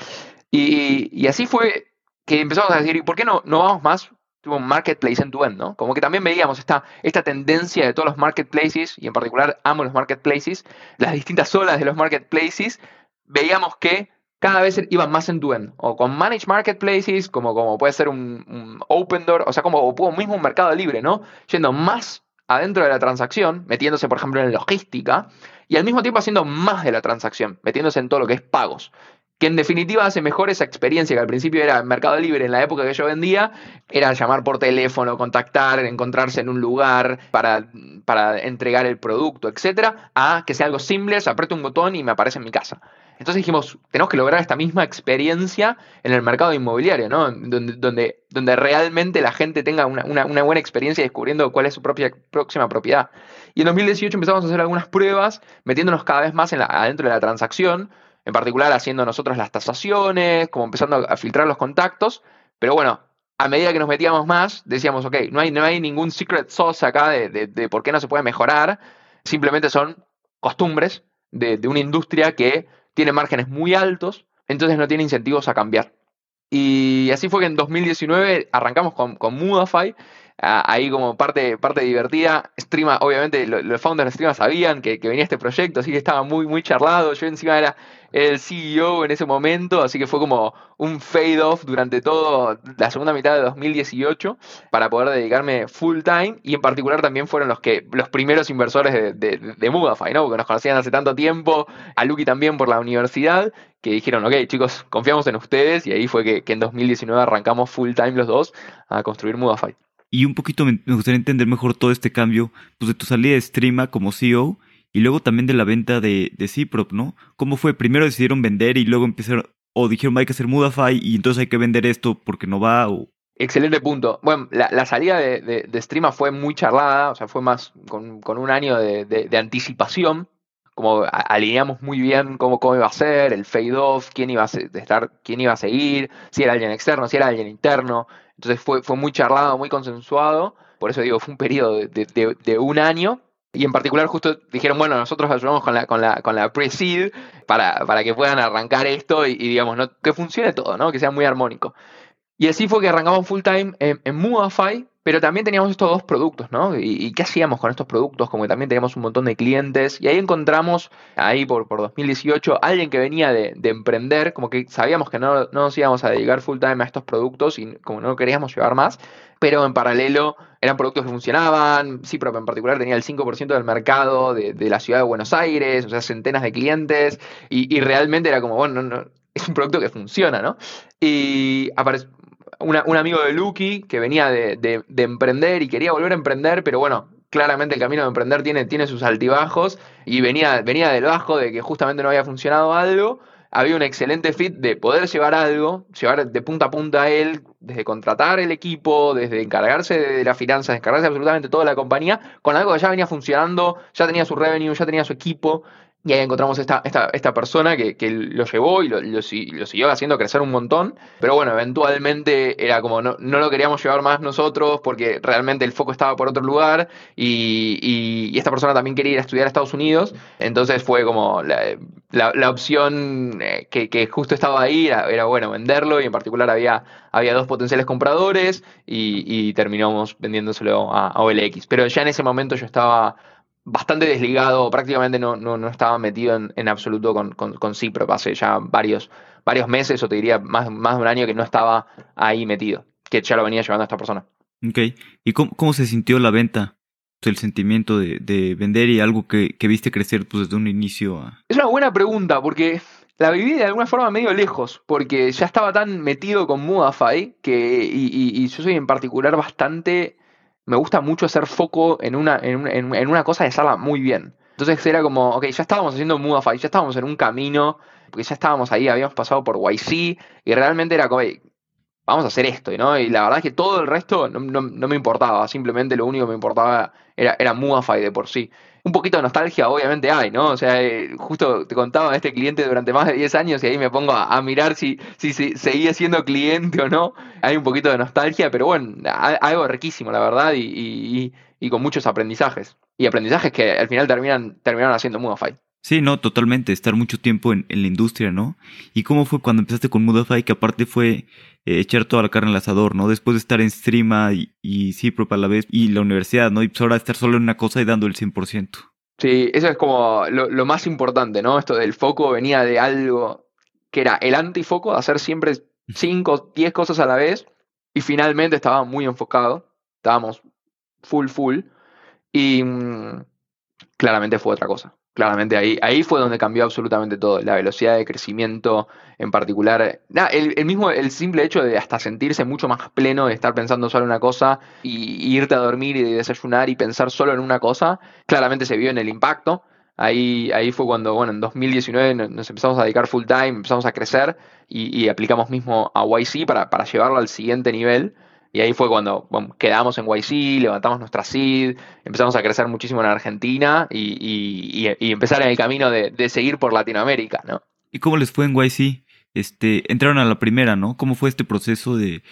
Y, así fue que empezamos a decir, ¿y por qué no, no vamos más tuvo un marketplace en tu end, ¿no? Como que también veíamos esta, esta tendencia de todos los marketplaces, y en particular amo los marketplaces, las distintas olas de los marketplaces, veíamos que cada vez iban más en tu end, o con managed marketplaces, como, como puede ser un, open door, o sea, como mismo un mercado libre, ¿no? Yendo más adentro de la transacción, metiéndose, por ejemplo, en logística, y al mismo tiempo haciendo más de la transacción, metiéndose en todo lo que es pagos. Que en definitiva hace mejor esa experiencia que al principio era Mercado Libre en la época que yo vendía, era llamar por teléfono, contactar, encontrarse en un lugar para, para entregar el producto, etcétera, a que sea algo simple, se un botón y me aparece en mi casa. Entonces dijimos, tenemos que lograr esta misma experiencia en el mercado inmobiliario, ¿no? Donde, donde, donde realmente la gente tenga una, buena experiencia descubriendo cuál es su propia próxima propiedad. Y en 2018 empezamos a hacer algunas pruebas, metiéndonos cada vez más en adentro de la transacción, en particular haciendo nosotros las tasaciones, como empezando a filtrar los contactos, Pero bueno, a medida que nos metíamos más, decíamos, ok, no hay, no hay ningún secret sauce acá de, de, por qué no se puede mejorar, simplemente son costumbres de, de, una industria que tiene márgenes muy altos, entonces no tiene incentivos a cambiar. Y así fue que en 2019 arrancamos con, con Mudafy ahí como parte, parte divertida. Streama, obviamente, los founders de Streama sabían que, venía este proyecto, así que estaba muy, muy charlado. Yo encima era el CEO en ese momento, así que fue como un fade off durante toda la segunda mitad de 2018 para poder dedicarme full time y en particular también fueron los que los primeros inversores de, de, de ¿no? Porque nos conocían hace tanto tiempo, a Lucky también por la universidad, que dijeron, ok, chicos, confiamos en ustedes y ahí fue que, que en 2019 arrancamos full time los dos a construir Mudafy. Y un poquito me, gustaría entender mejor todo este cambio pues, de tu salida de Streama como CEO y luego también de la venta de, de Ciprop, ¿no? ¿Cómo fue? Primero decidieron vender y luego empezaron, o dijeron hay que hacer Mudafy y entonces hay que vender esto porque no va o... Excelente punto. Bueno, la, salida de, de, Streama fue muy charlada, o sea, fue más con, un año de, anticipación, como alineamos muy bien cómo, cómo iba a ser, el fade off, quién iba a quién iba a seguir, si era alguien externo, si era alguien interno. Entonces fue, fue muy charlado, muy consensuado. Por eso digo, fue un periodo de, un año. Y en particular justo dijeron, bueno, nosotros ayudamos con la, con la, con la pre-seed para, para que puedan arrancar esto y, digamos, ¿no? que funcione todo, ¿no? Que sea muy armónico. Y así fue que arrancamos full time en, en pero también teníamos estos dos productos, ¿no? ¿Y, qué hacíamos con estos productos? Como que también teníamos un montón de clientes. Y ahí encontramos, ahí por, por 2018, alguien que venía de, emprender, como que sabíamos que no, nos íbamos a dedicar full time a estos productos y como no queríamos llevar más, pero en paralelo eran productos que funcionaban. Cipro en particular tenía el 5% del mercado de, la ciudad de Buenos Aires, o sea, centenas de clientes. Y, realmente era como, bueno, es un producto que funciona, ¿no? Y apareció un amigo de Lucky que venía de, emprender y quería volver a emprender, pero bueno, claramente el camino de emprender tiene, tiene sus altibajos y venía, venía del bajo de que justamente no había funcionado algo. Había un excelente fit de poder llevar algo, llevar de punta a punta a él, desde contratar el equipo, desde encargarse de las finanzas, encargarse absolutamente toda la compañía, con algo que ya venía funcionando, ya tenía su revenue, ya tenía su equipo, y ahí encontramos esta, esta, esta persona que, que, lo llevó y lo, lo, siguió haciendo crecer un montón. Pero bueno, eventualmente era como no, no lo queríamos llevar más nosotros porque realmente el foco estaba por otro lugar y, y, esta persona también quería ir a estudiar a Estados Unidos. Entonces fue como la, la, opción eh, que, que, justo estaba ahí, era, bueno venderlo y en particular había, había dos potenciales compradores y, y terminamos vendiéndoselo a, a OLX. Pero ya en ese momento yo estaba bastante desligado, prácticamente no, no, estaba metido en, absoluto con, con, con Cipro, hace ya varios, varios meses o te diría más, más de un año que no estaba ahí metido, que ya lo venía llevando a esta persona. Ok, ¿y cómo, se sintió la venta? El sentimiento de, vender y algo que, viste crecer pues, desde un inicio. Es una buena pregunta porque la viví de alguna forma medio lejos, porque ya estaba tan metido con Mudafy que, y yo soy en particular bastante me gusta mucho hacer foco en una, en, una cosa y hacerla muy bien. Entonces era como, ok, ya estábamos haciendo Mudafy, ya estábamos en un camino, porque ya estábamos ahí, habíamos pasado por YC, y realmente era como, vamos a hacer esto, ¿no? Y la verdad es que todo el resto no, no me importaba, simplemente lo único que me importaba era, era Mudafy de por sí un poquito de nostalgia obviamente hay, ¿no? O sea, eh, justo te contaba de este cliente durante más de 10 años y ahí me pongo a, mirar si, si, seguía siendo cliente o no. Hay un poquito de nostalgia, pero bueno, algo riquísimo, la verdad, y, con muchos aprendizajes. Y aprendizajes que al final terminan, terminaron haciendo Mudafy. Sí, no, totalmente, estar mucho tiempo en, la industria, ¿no? ¿Y cómo fue cuando empezaste con Mudafy, que aparte fue eh, echar toda la carne al asador, ¿no? Después de estar en Streama y, y Cipro a la vez, y la universidad, ¿no? Y pues ahora estar solo en una cosa y dando el 100%. Sí, eso es como lo, más importante, ¿no? Esto del foco venía de algo que era el antifoco, hacer siempre 5, 10 cosas a la vez, y finalmente estaba muy enfocado, estábamos full, full, y mm, claramente fue otra cosa claramente ahí, ahí fue donde cambió absolutamente todo, la velocidad de crecimiento en particular, el, mismo, el simple hecho de hasta sentirse mucho más pleno de estar pensando solo en una cosa y, irte a dormir y desayunar y pensar solo en una cosa, claramente se vio en el impacto. Ahí, ahí fue cuando, bueno, en 2019 nos empezamos a dedicar full time, empezamos a crecer y, aplicamos mismo a YC para, para llevarlo al siguiente nivel. Y ahí fue cuando quedamos en YC, levantamos nuestra seed, empezamos a crecer muchísimo en Argentina y, empezar en el camino de, seguir por Latinoamérica, ¿no? ¿Y cómo les fue en YC? este, entraron a la primera, ¿no? ¿Cómo fue este proceso de,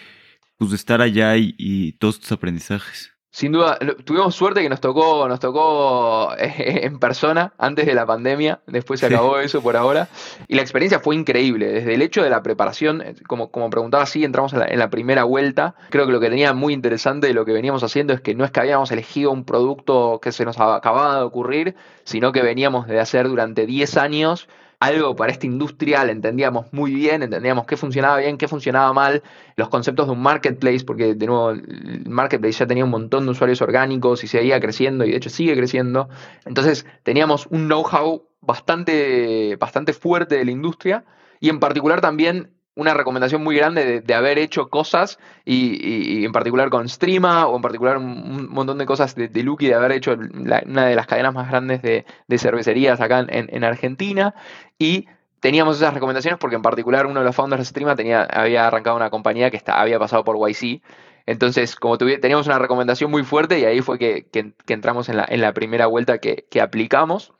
pues, de estar allá y, y todos estos aprendizajes? Sin duda, tuvimos suerte que nos tocó, nos tocó eh, en persona antes de la pandemia, después se acabó eso por ahora, y la experiencia fue increíble, desde el hecho de la preparación, eh, como, como preguntaba así, entramos en la, primera vuelta, creo que lo que tenía muy interesante de lo que veníamos haciendo es que no es que habíamos elegido un producto que se nos acababa de ocurrir, sino que veníamos de hacer durante 10 años algo para esta industria, le entendíamos muy bien, entendíamos qué funcionaba bien, qué funcionaba mal, los conceptos de un marketplace, porque de nuevo el marketplace ya tenía un montón de usuarios orgánicos y seguía creciendo y de hecho sigue creciendo. Entonces teníamos un know-how bastante, bastante fuerte de la industria y en particular también una recomendación muy grande de, haber hecho cosas, y, en particular con Streama, o en particular un, montón de cosas de, de Lucky, de haber hecho una de las cadenas más grandes de, cervecerías acá en, Argentina, y teníamos esas recomendaciones porque en particular uno de los founders de Streama tenía, había arrancado una compañía que había pasado por YC, entonces como teníamos una recomendación muy fuerte y ahí fue que, entramos en la, en la, primera vuelta que aplicamos,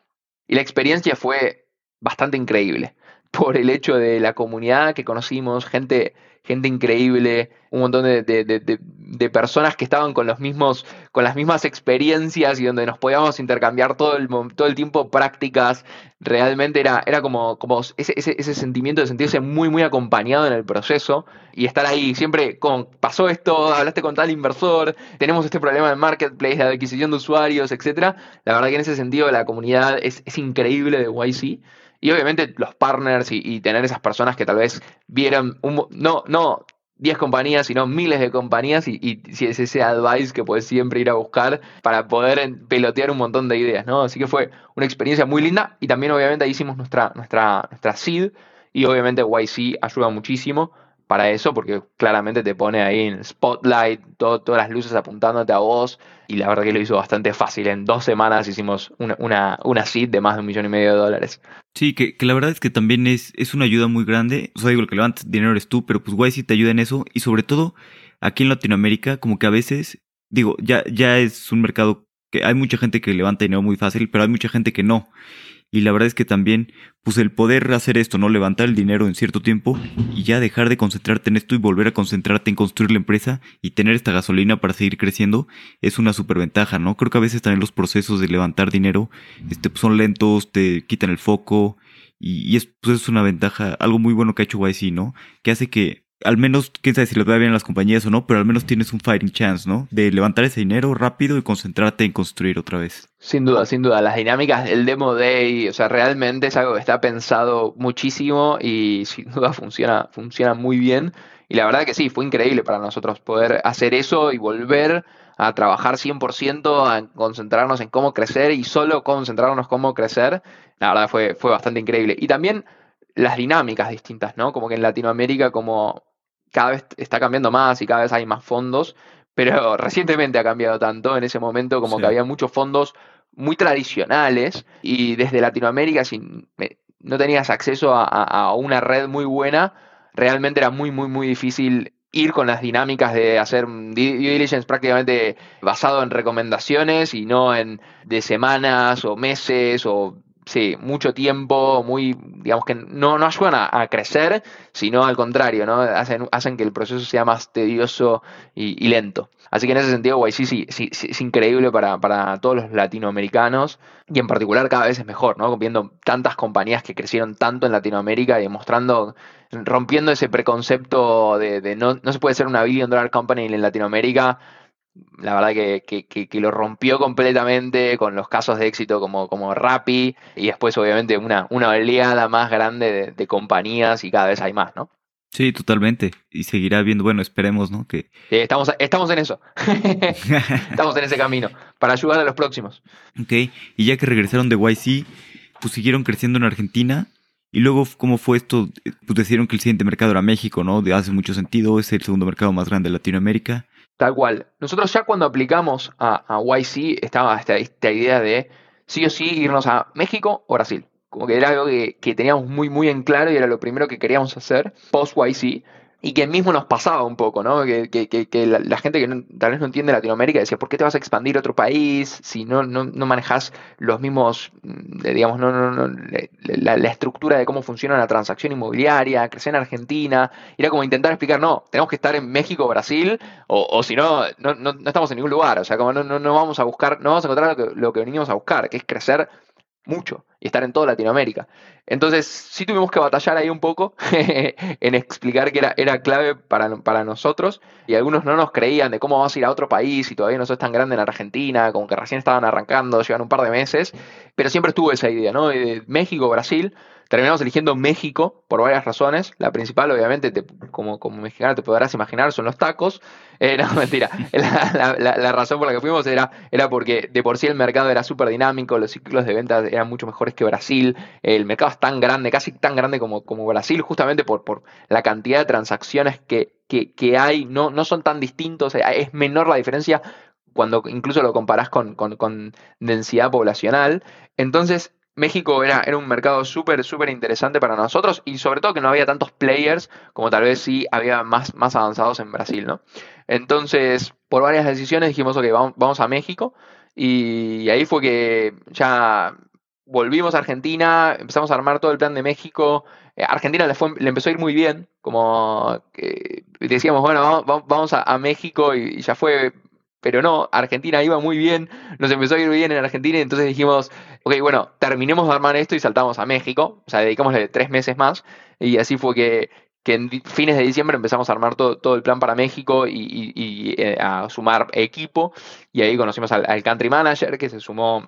y la experiencia fue bastante increíble por el hecho de la comunidad que conocimos, gente, gente increíble, un montón de, personas que estaban con los mismos, con las mismas experiencias y donde nos podíamos intercambiar todo el, todo el tiempo prácticas. Realmente era, era como, como ese, ese, sentimiento de sentirse muy, muy acompañado en el proceso y estar ahí siempre con, pasó esto, hablaste con tal inversor, tenemos este problema de marketplace, de adquisición de usuarios, etc. La verdad que en ese sentido la comunidad es, es increíble de YC. Y obviamente los partners y, tener esas personas que tal vez vieron, un, no, no 10 compañías, sino miles de compañías y, si es ese advice que puedes siempre ir a buscar para poder pelotear un montón de ideas, ¿no? Así que fue una experiencia muy linda y también obviamente ahí hicimos nuestra, nuestra, nuestra seed y obviamente YC ayuda muchísimo para eso, porque claramente te pone ahí en spotlight, todas las luces apuntándote a vos, y la verdad que lo hizo bastante fácil. En dos semanas hicimos una, una, una seed de más de un millón y medio de dólares. Sí, que, la verdad es que también es, es una ayuda muy grande. O sea, digo, lo que levantas dinero eres tú, pero pues YC te ayuda en eso, y sobre todo aquí en Latinoamérica, como que a veces, digo, ya, ya es un mercado que hay mucha gente que levanta dinero muy fácil, pero hay mucha gente que no. Y la verdad es que también, pues el poder hacer esto, ¿no? Levantar el dinero en cierto tiempo y ya dejar de concentrarte en esto y volver a concentrarte en construir la empresa y tener esta gasolina para seguir creciendo es una superventaja, ¿no? Creo que a veces también los procesos de levantar dinero, este, pues son lentos, te quitan el foco y, es, pues es una ventaja, algo muy bueno que ha hecho YC, ¿no? Que hace que al menos, quién sabe si les va bien a las compañías o no, pero al menos tienes un fighting chance, ¿no? De levantar ese dinero rápido y concentrarte en construir otra vez. Sin duda, sin duda. Las dinámicas del Demo Day, o sea, realmente es algo que está pensado muchísimo y sin duda funciona, funciona muy bien. Y la verdad que sí, fue increíble para nosotros poder hacer eso y volver a trabajar 100%, a concentrarnos en cómo crecer y solo concentrarnos en cómo crecer. La verdad fue, fue bastante increíble. Y también las dinámicas distintas, ¿no? Como que en Latinoamérica, como cada vez está cambiando más y cada vez hay más fondos, pero recientemente ha cambiado tanto en ese momento como que había muchos fondos muy tradicionales y desde Latinoamérica si no tenías acceso a, una red muy buena, realmente era muy, muy, muy difícil ir con las dinámicas de hacer due diligence prácticamente basado en recomendaciones y no en de semanas o meses o sí, mucho tiempo, muy, digamos que no, no ayudan a, crecer, sino al contrario, ¿no? Hacen, hacen que el proceso sea más tedioso y, lento. Así que en ese sentido, YC sí, sí, es increíble para, para, todos los latinoamericanos y en particular cada vez es mejor, ¿no? Viendo tantas compañías que crecieron tanto en Latinoamérica y demostrando, rompiendo ese preconcepto de, de no, no se puede ser una billion dollar company en Latinoamérica la verdad que, lo rompió completamente con los casos de éxito como, como Rappi y después obviamente una, una oleada más grande de, compañías y cada vez hay más, ¿no? Sí, totalmente. Y seguirá viendo, bueno, esperemos, ¿no? Que... estamos, estamos en eso. estamos en ese camino para ayudar a los próximos. Ok, y ya que regresaron de YC, pues siguieron creciendo en Argentina. Y luego, ¿cómo fue esto? Pues decidieron que el siguiente mercado era México, ¿no? De hace mucho sentido, es el segundo mercado más grande de Latinoamérica. Tal cual. Nosotros ya cuando aplicamos a, YC estaba esta, esta, idea de sí o sí irnos a México o Brasil. Como que era algo que, teníamos muy, muy en claro y era lo primero que queríamos hacer post YC. Y que mismo nos pasaba un poco, ¿no? Que, que, que la, gente que tal vez no entiende Latinoamérica decía, ¿por qué te vas a expandir a otro país si no, no, no manejas los mismos, mm, digamos, no, no, no la, la, estructura de cómo funciona la transacción inmobiliaria, crecer en Argentina? Era como intentar explicar, no, tenemos que estar en México, Brasil, o, o si no, no, no, estamos en ningún lugar, o sea, como no, no, vamos a buscar, no vamos a encontrar lo que, lo que venimos a buscar, que es crecer mucho y estar en toda Latinoamérica. Entonces sí tuvimos que batallar ahí un poco en explicar que era, era clave para, para, nosotros y algunos no nos creían de cómo vamos a ir a otro país y todavía no sos tan grande en Argentina, como que recién estaban arrancando, llevan un par de meses, pero siempre estuvo esa idea, ¿no? México, Brasil, terminamos eligiendo México por varias razones. La principal, obviamente, como, como mexicano te podrás imaginar, son los tacos. Eh, no, mentira. La, razón por la que fuimos era, era porque de por sí el mercado era súper dinámico, los ciclos de ventas eran mucho mejores que Brasil. El mercado es tan grande, casi tan grande como, como Brasil, justamente por, por la cantidad de transacciones que, que, hay. No, no son tan distintos, es menor la diferencia cuando incluso lo comparás con, con densidad poblacional. Entonces, México era, era un mercado súper, súper interesante para nosotros y sobre todo que no había tantos players como tal vez sí había más, más avanzados en Brasil, ¿no? Entonces, por varias decisiones dijimos, ok, vamos, vamos a México y ahí fue que ya volvimos a Argentina, empezamos a armar todo el plan de México. Eh, Argentina le, fue, le empezó a ir muy bien, como que decíamos, bueno, vamos, vamos a, México y, ya fue pero no, Argentina iba muy bien, nos empezó a ir bien en Argentina y entonces dijimos, ok, bueno, terminemos de armar esto y saltamos a México, o sea, dedicámosle tres meses más y así fue que, que en fines de diciembre empezamos a armar todo, todo el plan para México y, eh, a sumar equipo y ahí conocimos al, country manager que se sumó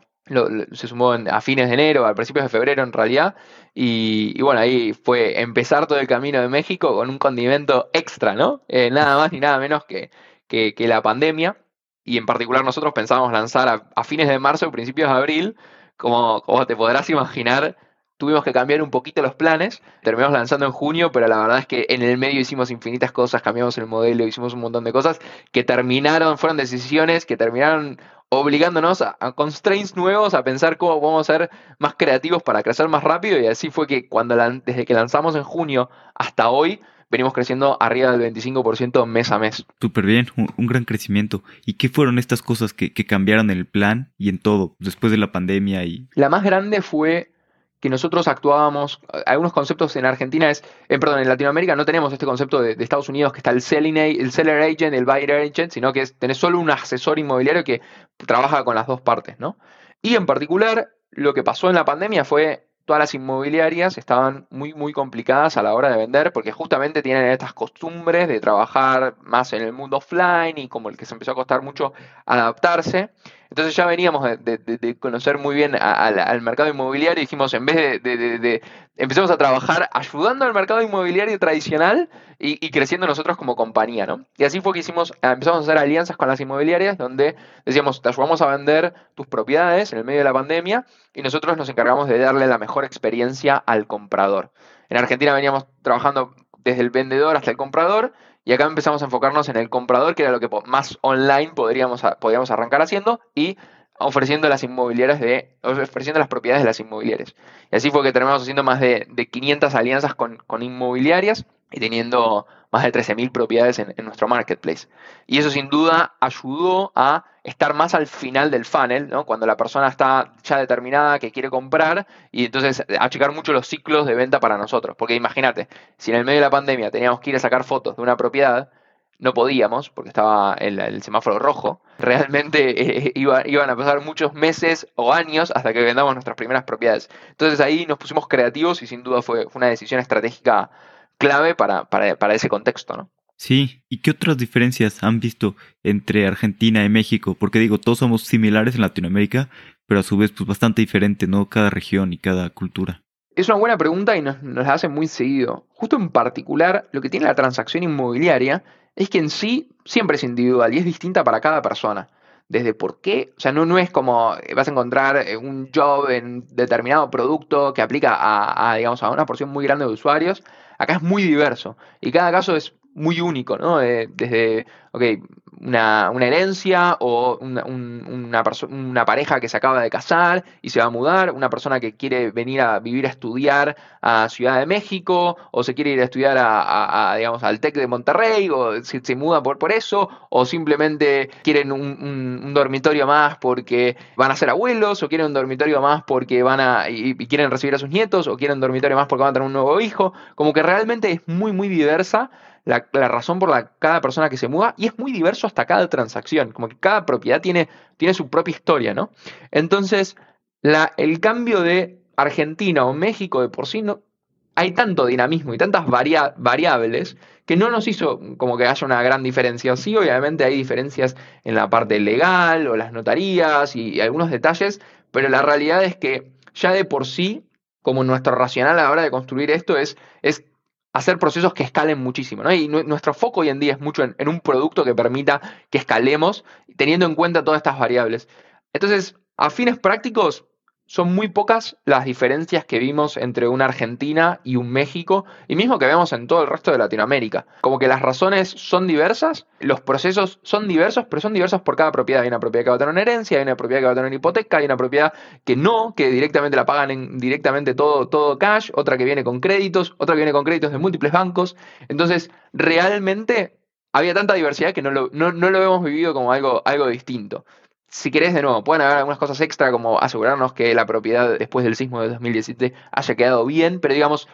se sumó a fines de enero, a principios de febrero en realidad, y, bueno, ahí fue empezar todo el camino de México con un condimento extra, ¿no? Eh, nada más ni nada menos que, que la pandemia y en particular nosotros pensábamos lanzar a, fines de marzo o principios de abril, como, como, te podrás imaginar, tuvimos que cambiar un poquito los planes, terminamos lanzando en junio, pero la verdad es que en el medio hicimos infinitas cosas, cambiamos el modelo, hicimos un montón de cosas que terminaron, fueron decisiones que terminaron obligándonos a, a constraints nuevos, a pensar cómo a ser más creativos para crecer más rápido y así fue que cuando desde que lanzamos en junio hasta hoy, venimos creciendo arriba del 25% mes a mes. Súper bien, un, gran crecimiento. ¿Y qué fueron estas cosas que, cambiaron en el plan y en todo después de la pandemia? y La más grande fue que nosotros actuábamos, algunos conceptos en Argentina es, eh, perdón, en Latinoamérica no tenemos este concepto de, Estados Unidos que está el, selling, el seller agent, el buyer agent, sino que es, tenés solo un asesor inmobiliario que trabaja con las dos partes, ¿no? Y en particular, lo que pasó en la pandemia fue todas las inmobiliarias estaban muy, muy complicadas a la hora de vender porque justamente tienen estas costumbres de trabajar más en el mundo offline y como el que se empezó a costar mucho adaptarse. Entonces ya veníamos de, conocer muy bien al mercado inmobiliario y dijimos, en vez de, empezamos a trabajar ayudando al mercado inmobiliario tradicional y, creciendo nosotros como compañía, ¿no? Y así fue que hicimos, empezamos a hacer alianzas con las inmobiliarias donde decíamos, te ayudamos a vender tus propiedades en el medio de la pandemia y nosotros nos encargamos de darle la mejor experiencia al comprador. En Argentina veníamos trabajando desde el vendedor hasta el comprador y acá empezamos a enfocarnos en el comprador, que era lo que más online podríamos, podríamos arrancar haciendo, y ofreciendo las inmobiliarias de, ofreciendo las propiedades de las inmobiliarias. Y así fue que terminamos haciendo más de, de 500 alianzas con, con inmobiliarias y teniendo más de 13.000 propiedades en, nuestro marketplace. Y eso sin duda ayudó a estar más al final del funnel, ¿no? cuando la persona está ya determinada que quiere comprar y entonces achicar mucho los ciclos de venta para nosotros. Porque imagínate, si en el medio de la pandemia teníamos que ir a sacar fotos de una propiedad, no podíamos porque estaba el, semáforo rojo. Realmente eh, iban a pasar muchos meses o años hasta que vendamos nuestras primeras propiedades. Entonces ahí nos pusimos creativos y sin duda fue una decisión estratégica clave para, para, ese contexto, ¿no? Sí, ¿y qué otras diferencias han visto entre Argentina y México? Porque digo, todos somos similares en Latinoamérica, pero a su vez pues bastante diferente, ¿no? Cada región y cada cultura. Es una buena pregunta y nos, nos la hacen muy seguido. Justo en particular, lo que tiene la transacción inmobiliaria es que en sí siempre es individual y es distinta para cada persona. Desde por qué, o sea, no, no es como vas a encontrar eh, un job en determinado producto que aplica a, a, digamos, a una porción muy grande de usuarios, Acá es muy diverso. Y cada caso es muy único, ¿no? desde, ok, una, herencia o una, una, pareja que se acaba de casar y se va a mudar, una persona que quiere venir a vivir a estudiar a Ciudad de México o se quiere ir a estudiar a, digamos, al TEC de Monterrey o se, se muda por, por eso o simplemente quieren un, dormitorio más porque van a ser abuelos o quieren un dormitorio más porque van a y, quieren recibir a sus nietos o quieren un dormitorio más porque van a tener un nuevo hijo, como que realmente es muy muy diversa la, razón por la cada persona que se muda y es muy diverso hasta cada transacción, como que cada propiedad tiene, tiene su propia historia, ¿no? Entonces, la, el cambio de Argentina o México de por sí no, hay tanto dinamismo y tantas variables que no nos hizo como que haya una gran diferencia. Sí, obviamente hay diferencias en la parte legal o las notarías y, algunos detalles, pero la realidad es que ya de por sí, como nuestro racional a la hora de construir esto es, es hacer procesos que escalen muchísimo. ¿no? Y nuestro foco hoy en día es mucho en, un producto que permita que escalemos teniendo en cuenta todas estas variables. Entonces, a fines prácticos, son muy pocas las diferencias que vimos entre una Argentina y un México, y mismo que vemos en todo el resto de Latinoamérica. Como que las razones son diversas, los procesos son diversos, pero son diversos por cada propiedad. Hay una propiedad que va a tener una herencia, hay una propiedad que va a tener una hipoteca, hay una propiedad que no, que directamente la pagan en, directamente todo, todo cash, otra que viene con créditos, otra que viene con créditos de múltiples bancos. Entonces, realmente había tanta diversidad que no lo, no, no lo hemos vivido como algo, algo distinto si querés, de nuevo, pueden haber algunas cosas extra como asegurarnos que la propiedad después del sismo de 2017 haya quedado bien, pero digamos,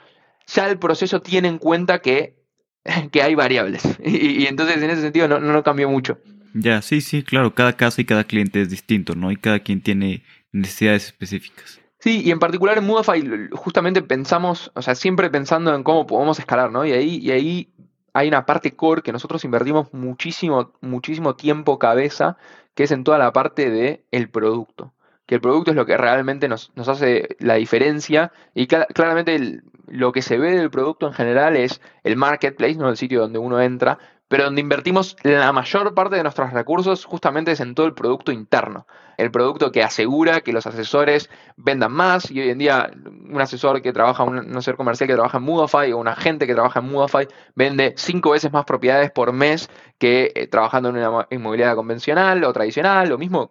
ya el proceso tiene en cuenta que, que hay variables. Y, entonces en ese sentido no, no, cambió mucho. Ya, sí, sí, claro, cada caso y cada cliente es distinto, ¿no? Y cada quien tiene necesidades específicas. Sí, y en particular en Moodify justamente pensamos, o sea, siempre pensando en cómo podemos escalar, ¿no? Y ahí, y ahí hay una parte core que nosotros invertimos muchísimo, muchísimo tiempo, cabeza, que es en toda la parte del el producto. Que el producto es lo que realmente nos, hace la diferencia y claramente lo que se ve del producto en general es el marketplace, no el sitio donde uno entra, pero donde invertimos la mayor parte de nuestros recursos justamente es en todo el producto interno. El producto que asegura que los asesores vendan más y hoy en día un asesor que trabaja, un asesor comercial que trabaja en Moodify o un agente que trabaja en Moodify vende cinco veces más propiedades por mes que eh, trabajando en una inmobiliaria convencional o tradicional, lo mismo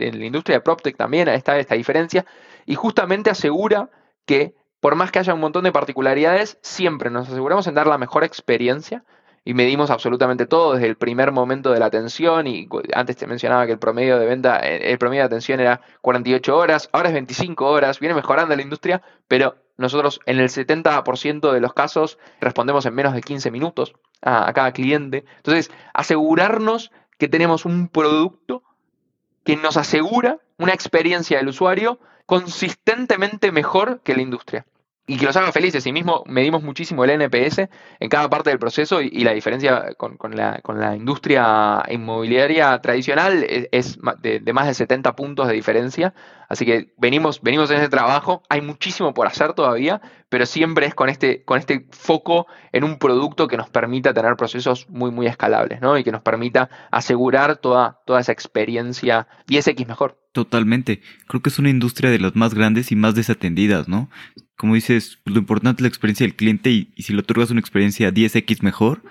en la industria de PropTech también está esta diferencia y justamente asegura que por más que haya un montón de particularidades, siempre nos aseguramos en dar la mejor experiencia y medimos absolutamente todo desde el primer momento de la atención y antes te mencionaba que el promedio de venta, eh, el promedio de atención era 48 horas, ahora es 25 horas, viene mejorando la industria, pero nosotros en el 70% de los casos respondemos en menos de 15 minutos a, a cada cliente. Entonces, asegurarnos que tenemos un producto que nos asegura una experiencia del usuario consistentemente mejor que la industria y que los haga felices. Y mismo medimos muchísimo el NPS en cada parte del proceso y, la diferencia con, la, con, la, industria inmobiliaria tradicional es, de, más de 70 puntos de diferencia. Así que venimos, venimos en ese trabajo. Hay muchísimo por hacer todavía, pero siempre es con este, con este foco en un producto que nos permita tener procesos muy, muy escalables, ¿no? Y que nos permita asegurar toda, toda esa experiencia 10X mejor. Totalmente. Creo que es una industria de las más grandes y más desatendidas, ¿no? Como dices, lo importante es la experiencia del cliente y, si le otorgas una experiencia 10x mejor,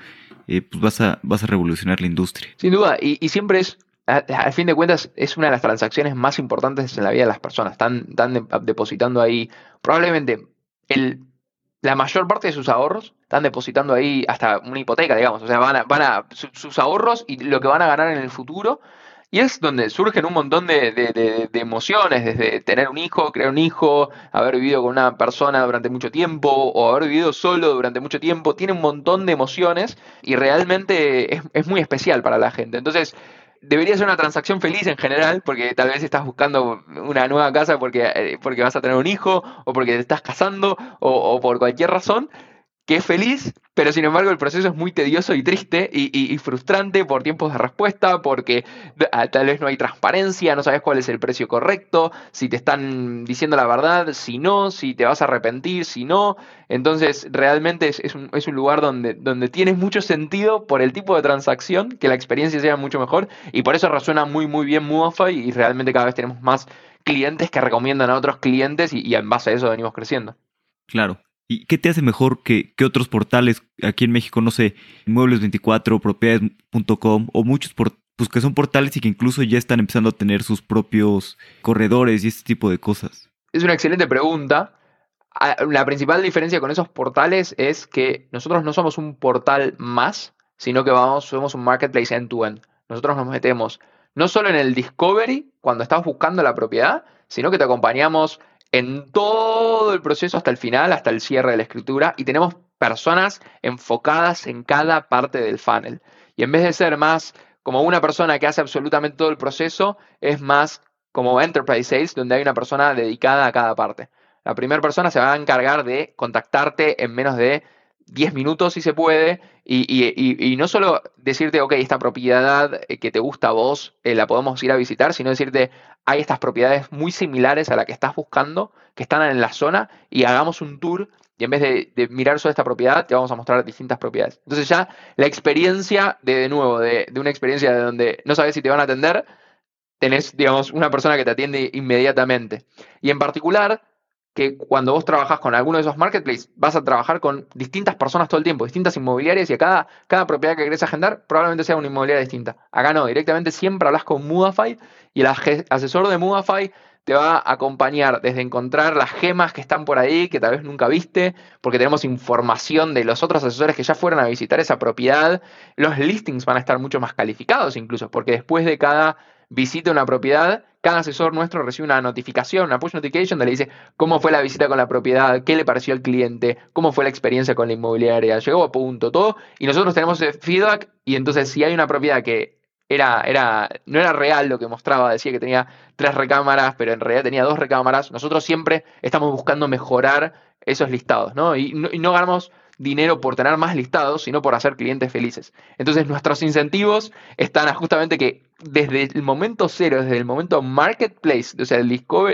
eh, pues vas a, vas a revolucionar la industria. Sin duda, y, siempre es, al fin de cuentas, es una de las transacciones más importantes en la vida de las personas. Están, están depositando ahí probablemente el, la mayor parte de sus ahorros, están depositando ahí hasta una hipoteca, digamos. O sea, van a, van a sus ahorros y lo que van a ganar en el futuro y es donde surgen un montón de, emociones, desde tener un hijo, crear un hijo, haber vivido con una persona durante mucho tiempo o haber vivido solo durante mucho tiempo. Tiene un montón de emociones y realmente es, muy especial para la gente. Entonces, debería ser una transacción feliz en general, porque tal vez estás buscando una nueva casa porque, eh, porque vas a tener un hijo, o porque te estás casando, o por cualquier razón que es feliz, pero sin embargo el proceso es muy tedioso y triste y, frustrante por tiempos de respuesta, porque ah, tal vez no hay transparencia, no sabes cuál es el precio correcto, si te están diciendo la verdad, si no, si te vas a arrepentir, si no. Entonces realmente es, un, lugar donde, donde tienes mucho sentido por el tipo de transacción, que la experiencia sea mucho mejor y por eso resuena muy muy bien Moofy y realmente cada vez tenemos más clientes que recomiendan a otros clientes y en base a eso venimos creciendo. Claro, ¿Y qué te hace mejor que, que otros portales aquí en México, no sé, Muebles24, propiedades.com o muchos portales? Pues que son portales y que incluso ya están empezando a tener sus propios corredores y este tipo de cosas. Es una excelente pregunta. La principal diferencia con esos portales es que nosotros no somos un portal más, sino que vamos, somos un marketplace end-to-end. Nosotros nos metemos no solo en el discovery, cuando estás buscando la propiedad, sino que te acompañamos en todo el proceso hasta el final, hasta el cierre de la escritura, y tenemos personas enfocadas en cada parte del funnel. Y en vez de ser más como una persona que hace absolutamente todo el proceso, es más como Enterprise Sales, donde hay una persona dedicada a cada parte. La primera persona se va a encargar de contactarte en menos de 10 minutos si se puede, y, no solo decirte, ok, esta propiedad eh, que te gusta a vos, eh, la podemos ir a visitar, sino decirte, hay estas propiedades muy similares a la que estás buscando, que están en la zona, y hagamos un tour, y en vez de, mirar solo esta propiedad, te vamos a mostrar distintas propiedades. Entonces ya la experiencia, de, de nuevo, de, de una experiencia de donde no sabes si te van a atender, tenés, digamos, una persona que te atiende inmediatamente. Y en particular, que cuando vos trabajas con alguno de esos marketplaces, vas a trabajar con distintas personas todo el tiempo, distintas inmobiliarias y a cada, cada propiedad que querés agendar probablemente sea una inmobiliaria distinta. Acá no, directamente siempre hablas con Mudafy y el asesor de Mudafy te va a acompañar desde encontrar las gemas que están por ahí, que tal vez nunca viste, porque tenemos información de los otros asesores que ya fueron a visitar esa propiedad. Los listings van a estar mucho más calificados incluso, porque después de cada visita una propiedad, cada asesor nuestro recibe una notificación, una push notification donde le dice cómo fue la visita con la propiedad, qué le pareció al cliente, cómo fue la experiencia con la inmobiliaria, llegó a punto, todo. Y nosotros tenemos ese feedback y entonces si hay una propiedad que era, era, no era real lo que mostraba, decía que tenía tres recámaras, pero en realidad tenía dos recámaras, nosotros siempre estamos buscando mejorar esos listados, ¿no? Y no, y no ganamos dinero por tener más listados, sino por hacer clientes felices. Entonces nuestros incentivos están justamente que desde el momento cero, desde el momento marketplace, o sea, el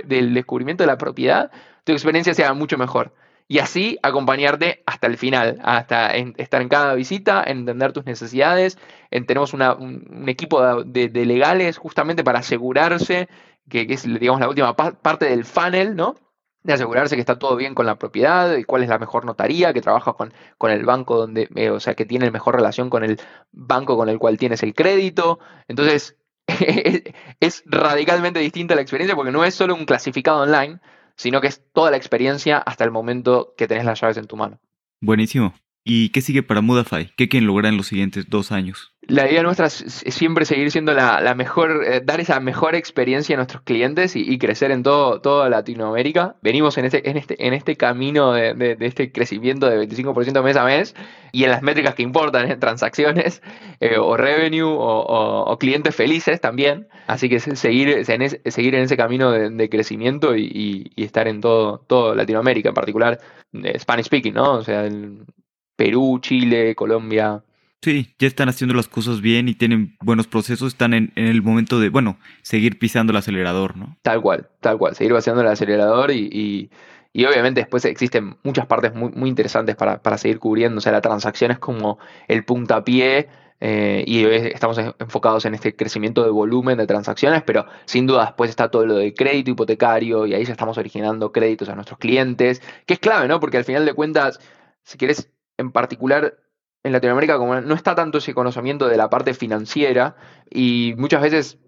del descubrimiento de la propiedad, tu experiencia sea mucho mejor. Y así acompañarte hasta el final, hasta estar en cada visita, entender tus necesidades. tenemos un, equipo de, de, legales justamente para asegurarse que, es digamos, la última parte del funnel, ¿no? De asegurarse que está todo bien con la propiedad, y cuál es la mejor notaría, que trabaja con, con el banco donde, eh, o sea, que tiene mejor relación con el banco con el cual tienes el crédito. Entonces, es radicalmente distinta la experiencia porque no es solo un clasificado online, sino que es toda la experiencia hasta el momento que tenés las llaves en tu mano. Buenísimo. ¿Y qué sigue para Mudafy? ¿Qué quieren lograr en los siguientes dos años? La idea nuestra es siempre seguir siendo la, mejor, eh, dar esa mejor experiencia a nuestros clientes y, crecer en todo, toda Latinoamérica. Venimos en este, en este, en este camino de, este crecimiento de 25% mes a mes y en las métricas que importan, en transacciones eh, o revenue o, clientes felices también. Así que seguir, en seguir en ese camino de, crecimiento y, estar en todo, todo Latinoamérica, en particular eh, Spanish speaking, ¿no? O sea, el, Perú, Chile, Colombia. Sí, ya están haciendo las cosas bien y tienen buenos procesos, están en, el momento de, bueno, seguir pisando el acelerador, ¿no? Tal cual, tal cual, seguir vaciando el acelerador y, y, obviamente después existen muchas partes muy, muy interesantes para, para, seguir cubriendo, o sea, la transacción es como el puntapié eh, y estamos enfocados en este crecimiento de volumen de transacciones, pero sin duda después está todo lo de crédito hipotecario y ahí ya estamos originando créditos a nuestros clientes, que es clave, ¿no? Porque al final de cuentas, si quieres en particular en Latinoamérica, como no está tanto ese conocimiento de la parte financiera y muchas veces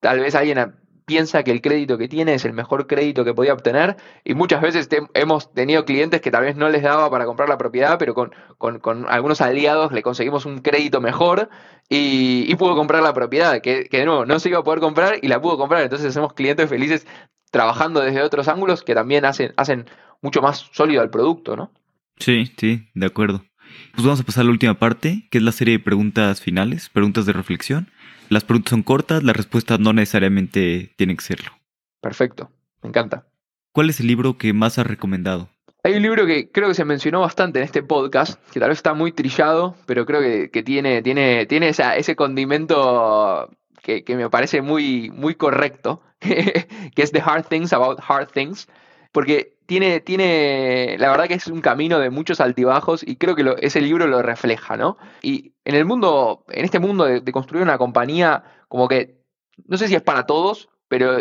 tal vez alguien piensa que el crédito que tiene es el mejor crédito que podía obtener y muchas veces hemos tenido clientes que tal vez no les daba para comprar la propiedad, pero con, con, algunos aliados le conseguimos un crédito mejor y, pudo comprar la propiedad, que, que, de nuevo no se iba a poder comprar y la pudo comprar. Entonces hacemos clientes felices trabajando desde otros ángulos que también hacen, hacen mucho más sólido el producto, ¿no? Sí, sí, de acuerdo. Pues vamos a pasar a la última parte, que es la serie de preguntas finales, preguntas de reflexión. Las preguntas son cortas, las respuestas no necesariamente tienen que serlo. Perfecto, me encanta. ¿Cuál es el libro que más has recomendado? Hay un libro que creo que se mencionó bastante en este podcast, que tal vez está muy trillado, pero creo que, tiene, tiene, tiene ese condimento que, que, me parece muy, muy correcto, que es The Hard Things About Hard Things, porque tiene, tiene, la verdad que es un camino de muchos altibajos y creo que ese libro lo refleja, ¿no? Y en el mundo, en este mundo de, construir una compañía, como que, no sé si es para todos, pero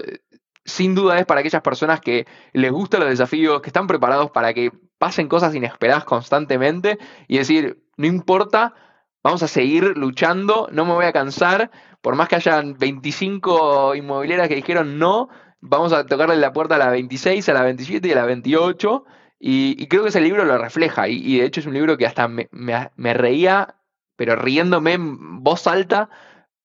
sin duda es para aquellas personas que les gustan los desafíos, que están preparados para que pasen cosas inesperadas constantemente y decir, no importa, vamos a seguir luchando, no me voy a cansar, por más que hayan 25 inmobiliarias que dijeron no, vamos a tocarle la puerta a la 26, a la 27 y a la 28. Y, creo que ese libro lo refleja. Y, de hecho es un libro que hasta me, me reía, pero riéndome en voz alta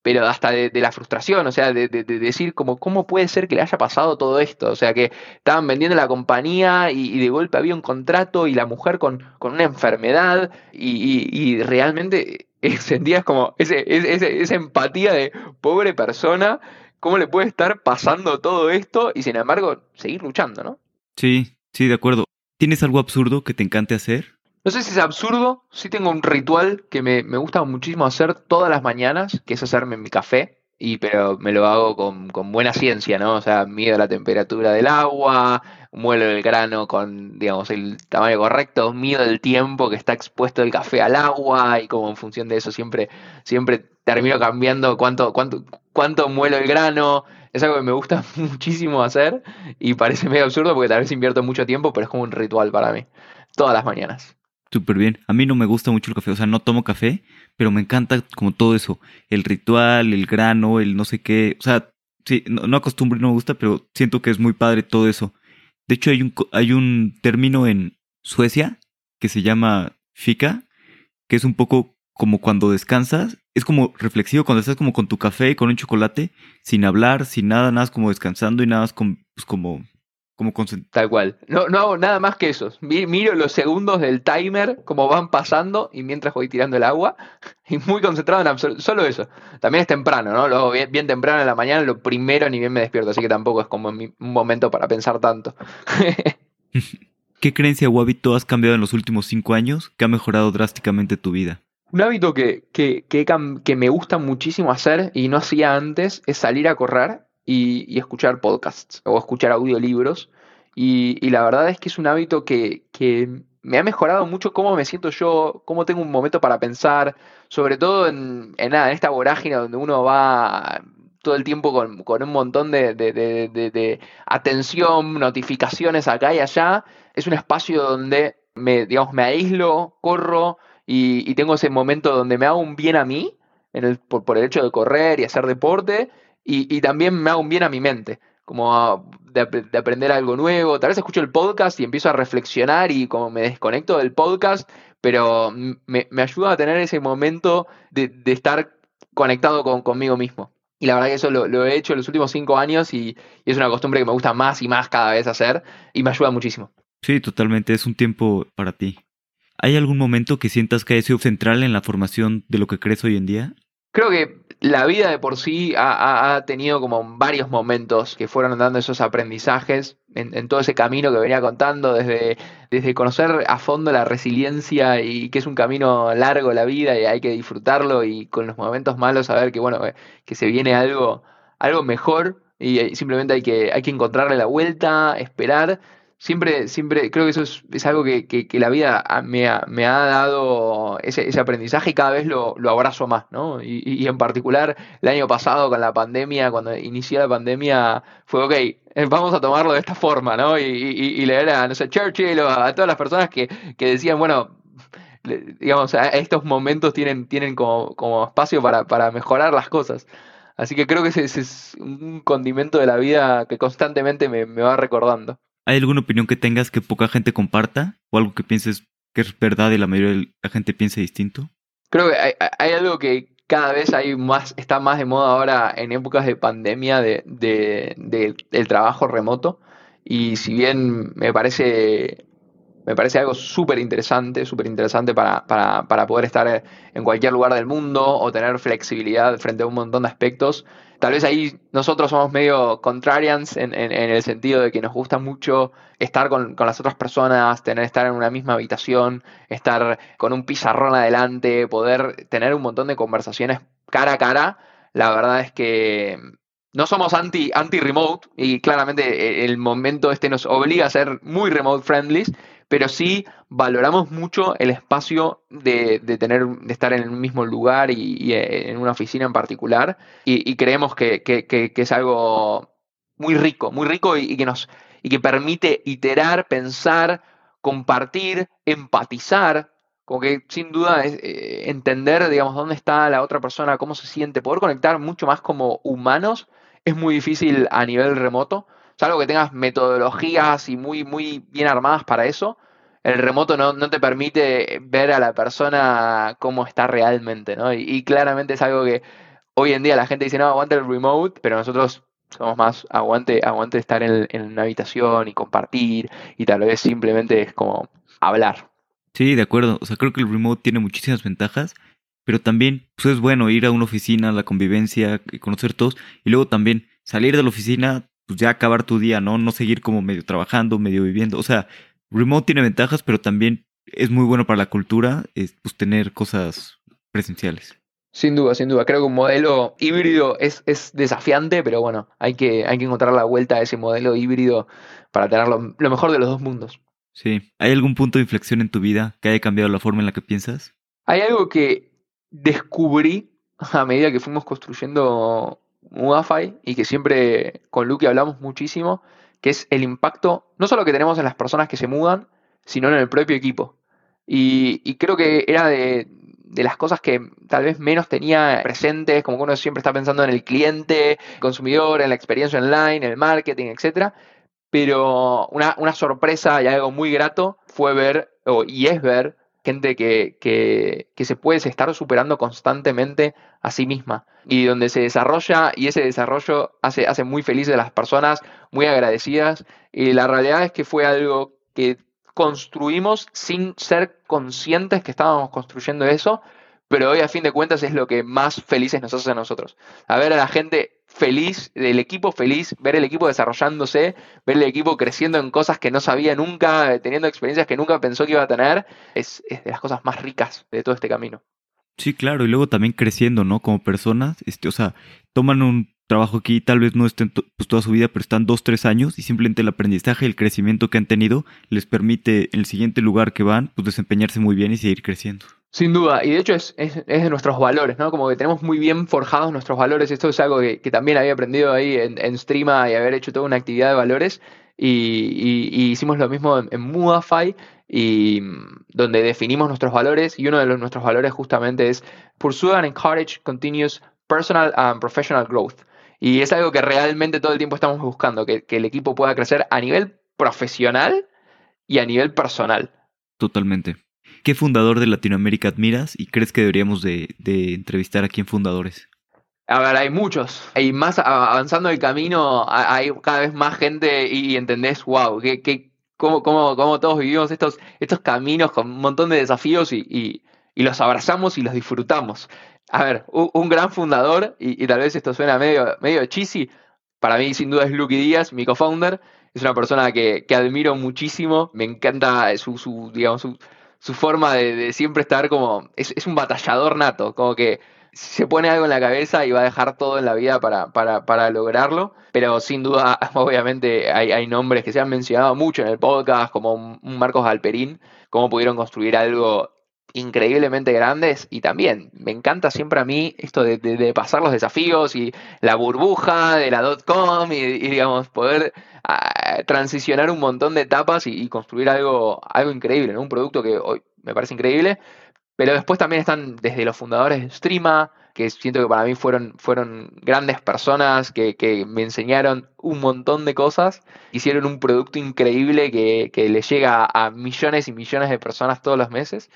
pero hasta de, la frustración, o sea, de, decir como, ¿cómo puede ser que le haya pasado todo esto? O sea, que estaban vendiendo la compañía y, de golpe había un contrato y la mujer con, con una enfermedad y, y realmente sentías como ese, esa empatía de pobre persona, ¿cómo le puede estar pasando todo esto y sin embargo seguir luchando, ¿no? Sí, sí, de acuerdo. ¿Tienes algo absurdo que te encante hacer? No sé si es absurdo, sí tengo un ritual que me, gusta muchísimo hacer todas las mañanas, que es hacerme mi café, y pero me lo hago con, buena ciencia, ¿no? O sea, mido la temperatura del agua, muelo el grano con, digamos, el tamaño correcto, mido el tiempo que está expuesto el café al agua, y como en función de eso siempre, siempre termino cambiando cuánto, cuánto, cuánto muelo el grano. Es algo que me gusta muchísimo hacer y parece medio absurdo porque tal vez invierto mucho tiempo, pero es como un ritual para mí, todas las mañanas. Súper bien. A mí no me gusta mucho el café, o sea, no tomo café, pero me encanta como todo eso. El ritual, el grano, el no sé qué. O sea, sí, no, acostumbro y no me gusta, pero siento que es muy padre todo eso. De hecho, hay un, hay un término en Suecia que se llama fika, que es un poco como cuando descansas. Es como reflexivo, cuando estás como con tu café, con un chocolate, sin hablar, sin nada, nada como descansando y nada más con, pues como como Tal cual. No, no hago nada más que eso. Miro los segundos del timer, como van pasando, y mientras voy tirando el agua, y muy concentrado en solo eso. También es temprano, ¿no? Luego bien, temprano en la mañana, lo primero ni bien me despierto, así que tampoco es como un momento para pensar tanto. ¿Qué creencia o hábito has cambiado en los últimos cinco años que ha mejorado drásticamente tu vida? Un hábito que, que, que, que me gusta muchísimo hacer y no hacía antes es salir a correr y, escuchar podcasts o escuchar audiolibros. Y, la verdad es que es un hábito que, que, me ha mejorado mucho cómo me siento yo, cómo tengo un momento para pensar, sobre todo en, en, esta vorágine donde uno va todo el tiempo con, con un montón de, de, de, de, atención, notificaciones acá y allá. Es un espacio donde me, digamos, me aíslo, corro y, y tengo ese momento donde me hago un bien a mí en el, por, por el hecho de correr y hacer deporte y, también me hago un bien a mi mente, como de, aprender algo nuevo. Tal vez escucho el podcast y empiezo a reflexionar y como me desconecto del podcast, pero me, ayuda a tener ese momento de, estar conectado con, conmigo mismo. Y la verdad que eso lo, he hecho en los últimos cinco años y, y, es una costumbre que me gusta más y más cada vez hacer y me ayuda muchísimo. Sí, totalmente, es un tiempo para ti. ¿Hay algún momento que sientas que haya sido central en la formación de lo que crees hoy en día? Creo que la vida de por sí ha, tenido como varios momentos que fueron dando esos aprendizajes en, todo ese camino que venía contando, desde, desde conocer a fondo la resiliencia y que es un camino largo la vida y hay que disfrutarlo y con los momentos malos saber que bueno, que se viene algo, algo mejor y simplemente hay que, hay que encontrarle la vuelta, esperar siempre, siempre creo que eso es, algo que, que, la vida me ha, me ha dado ese, ese, aprendizaje y cada vez lo, lo abrazo más, ¿no? Y, y, en particular el año pasado con la pandemia, cuando inició la pandemia, fue, ok, eh, vamos a tomarlo de esta forma, ¿no? Y, y leer a, no sé, Churchill o a, todas las personas que, que decían, bueno, digamos, estos momentos tienen, tienen como, como espacio para, para mejorar las cosas. Así que creo que ese, es un condimento de la vida que constantemente me, me va recordando. ¿Hay alguna opinión que tengas que poca gente comparta? ¿O algo que pienses que es verdad y la mayoría de la gente piense distinto? Creo que hay, algo que cada vez hay más, está más de moda ahora en épocas de pandemia de, de, del trabajo remoto. Y si bien me parece, me parece algo súper interesante, súper interesante para, para, para poder estar en cualquier lugar del mundo o tener flexibilidad frente a un montón de aspectos, Tal vez ahí nosotros somos medio contrarians en, el sentido de que nos gusta mucho estar con, las otras personas, tener estar en una misma habitación, estar con un pizarrón adelante, poder tener un montón de conversaciones cara a cara. La verdad es que no somos anti, anti remote y claramente el momento este nos obliga a ser muy remote friendly, pero sí valoramos mucho el espacio de, tener, de estar en el mismo lugar y, eh, en una oficina en particular, y, creemos que, es algo muy rico, muy rico y, que nos y que permite iterar, pensar, compartir, empatizar, como que sin duda es, eh, entender, digamos, dónde está la otra persona, cómo se siente, poder conectar mucho más como humanos es muy difícil a nivel remoto, salvo que tengas metodologías y muy, muy bien armadas para eso. El remoto no, te permite ver a la persona cómo está realmente, ¿no? Y, claramente es algo que hoy en día la gente dice, no, aguante el remote, pero nosotros somos más aguante, aguante estar en, en una habitación y compartir y tal vez simplemente es como hablar. Sí, de acuerdo. O sea, creo que el remote tiene muchísimas ventajas, pero también pues, es bueno ir a una oficina, la convivencia, conocer todos, y luego también salir de la oficina, pues ya acabar tu día, ¿no? No seguir como medio trabajando, medio viviendo. O sea, remote tiene ventajas, pero también es muy bueno para la cultura, es, pues tener cosas presenciales. Sin duda, sin duda. Creo que un modelo híbrido es, es desafiante, pero bueno, hay que, hay que encontrar la vuelta a ese modelo híbrido para tener lo mejor de los dos mundos. Sí. ¿Hay algún punto de inflexión en tu vida que haya cambiado la forma en la que piensas? Hay algo que descubrí a medida que fuimos construyendo Mudafy y que siempre con Luke hablamos muchísimo, que es el impacto no solo que tenemos en las personas que se mudan, sino en el propio equipo. Y, creo que era de, las cosas que tal vez menos tenía presentes, como que uno siempre está pensando en el cliente, consumidor, en la experiencia online, el marketing, etcétera pero una, sorpresa y algo muy grato fue ver, y es ver, gente que, que, se puede estar superando constantemente a sí misma. Y donde se desarrolla y ese desarrollo hace, hace muy felices a las personas, muy agradecidas. Y la realidad es que fue algo que construimos sin ser conscientes que estábamos construyendo eso, pero hoy a fin de cuentas es lo que más felices nos hace a nosotros. A ver a la gente feliz, del equipo feliz, ver el equipo desarrollándose, ver el equipo creciendo en cosas que no sabía nunca, teniendo experiencias que nunca pensó que iba a tener, es, de las cosas más ricas de todo este camino. Sí, claro, y luego también creciendo, ¿no? Como personas, este, o sea, toman un trabajo aquí, tal vez no estén pues, toda su vida, pero están dos, tres años y simplemente el aprendizaje y el crecimiento que han tenido les permite en el siguiente lugar que van, pues desempeñarse muy bien y seguir creciendo. Sin duda, y de hecho es, es, de nuestros valores, ¿no? Como que tenemos muy bien forjados nuestros valores. Esto es algo que, también había aprendido ahí en, en Streama y haber hecho toda una actividad de valores. Y, hicimos lo mismo en, en y donde definimos nuestros valores. Y uno de los, nuestros valores justamente es Pursue and Encourage Continuous Personal and Professional Growth. Y es algo que realmente todo el tiempo estamos buscando, que, que el equipo pueda crecer a nivel profesional y a nivel personal. Totalmente. ¿Qué fundador de Latinoamérica admiras y crees que deberíamos de, entrevistar aquí en Fundadores? A ver, hay muchos. Y más avanzando el camino, hay cada vez más gente y entendés, wow, que, que, cómo, cómo, todos vivimos estos, estos caminos con un montón de desafíos y, los abrazamos y los disfrutamos. A ver, un, gran fundador, y, tal vez esto suena medio, medio cheesy, para mí sin duda es Lucky Díaz, mi co-founder. Es una persona que, que, admiro muchísimo, me encanta su, su digamos, su, su forma de, siempre estar como. Es, un batallador nato, como que se pone algo en la cabeza y va a dejar todo en la vida para, para, para lograrlo. Pero sin duda, obviamente, hay, hay, nombres que se han mencionado mucho en el podcast, como un Marcos Galperín, cómo pudieron construir algo increíblemente grandes y también me encanta siempre a mí esto de, pasar los desafíos y la burbuja de la dot com y, digamos poder transicionar un montón de etapas y, construir algo, algo increíble, un producto que hoy me parece increíble, pero después también están desde los fundadores de Streama, que siento que para mí fueron, fueron grandes personas que, me enseñaron un montón de cosas, hicieron un producto increíble que, que le llega a millones y millones de personas todos los meses.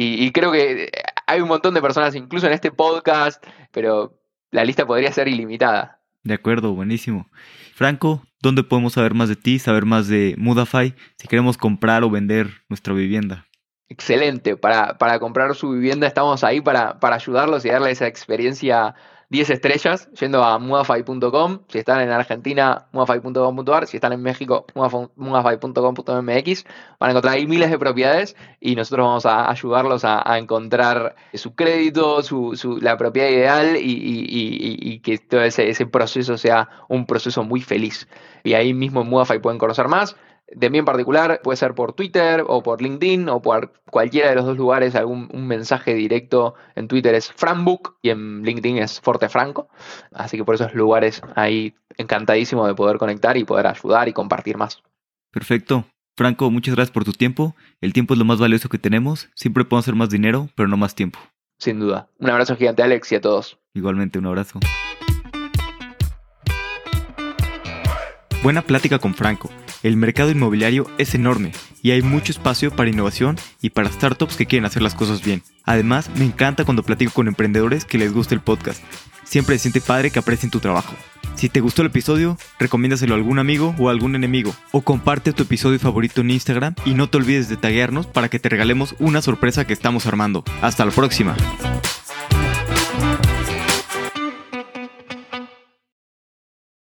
Y, creo que hay un montón de personas, incluso en este podcast, pero la lista podría ser ilimitada. De acuerdo, buenísimo. Franco, ¿dónde podemos saber más de ti, saber más de Mudafy si queremos comprar o vender nuestra vivienda? Excelente, para, para comprar su vivienda estamos ahí para, para ayudarlos y darle esa experiencia 10 estrellas yendo a mudafy.com. Si están en Argentina, mudafy.com.ar. Si están en México, mudafy.com.mx. Van a encontrar ahí miles de propiedades y nosotros vamos a ayudarlos a, encontrar su crédito, su, la propiedad ideal y, que todo ese, proceso sea un proceso muy feliz. Y ahí mismo en Mudafy pueden conocer más. De mí en particular, puede ser por Twitter o por LinkedIn o por cualquiera de los dos lugares, algún un mensaje directo en Twitter es Franbook y en LinkedIn es Fortefranco. Así que por esos lugares ahí encantadísimo de poder conectar y poder ayudar y compartir más. Perfecto. Franco, muchas gracias por tu tiempo. El tiempo es lo más valioso que tenemos. Siempre podemos hacer más dinero, pero no más tiempo. Sin duda. Un abrazo gigante, Alex, y a todos. Igualmente, un abrazo. Buena plática con Franco. El mercado inmobiliario es enorme y hay mucho espacio para innovación y para startups que quieren hacer las cosas bien. Además, me encanta cuando platico con emprendedores que les gusta el podcast. Siempre se siente padre que aprecien tu trabajo. Si te gustó el episodio, recomiéndaselo a algún amigo o a algún enemigo. O comparte tu episodio favorito en Instagram y no te olvides de taguearnos para que te regalemos una sorpresa que estamos armando. Hasta la próxima.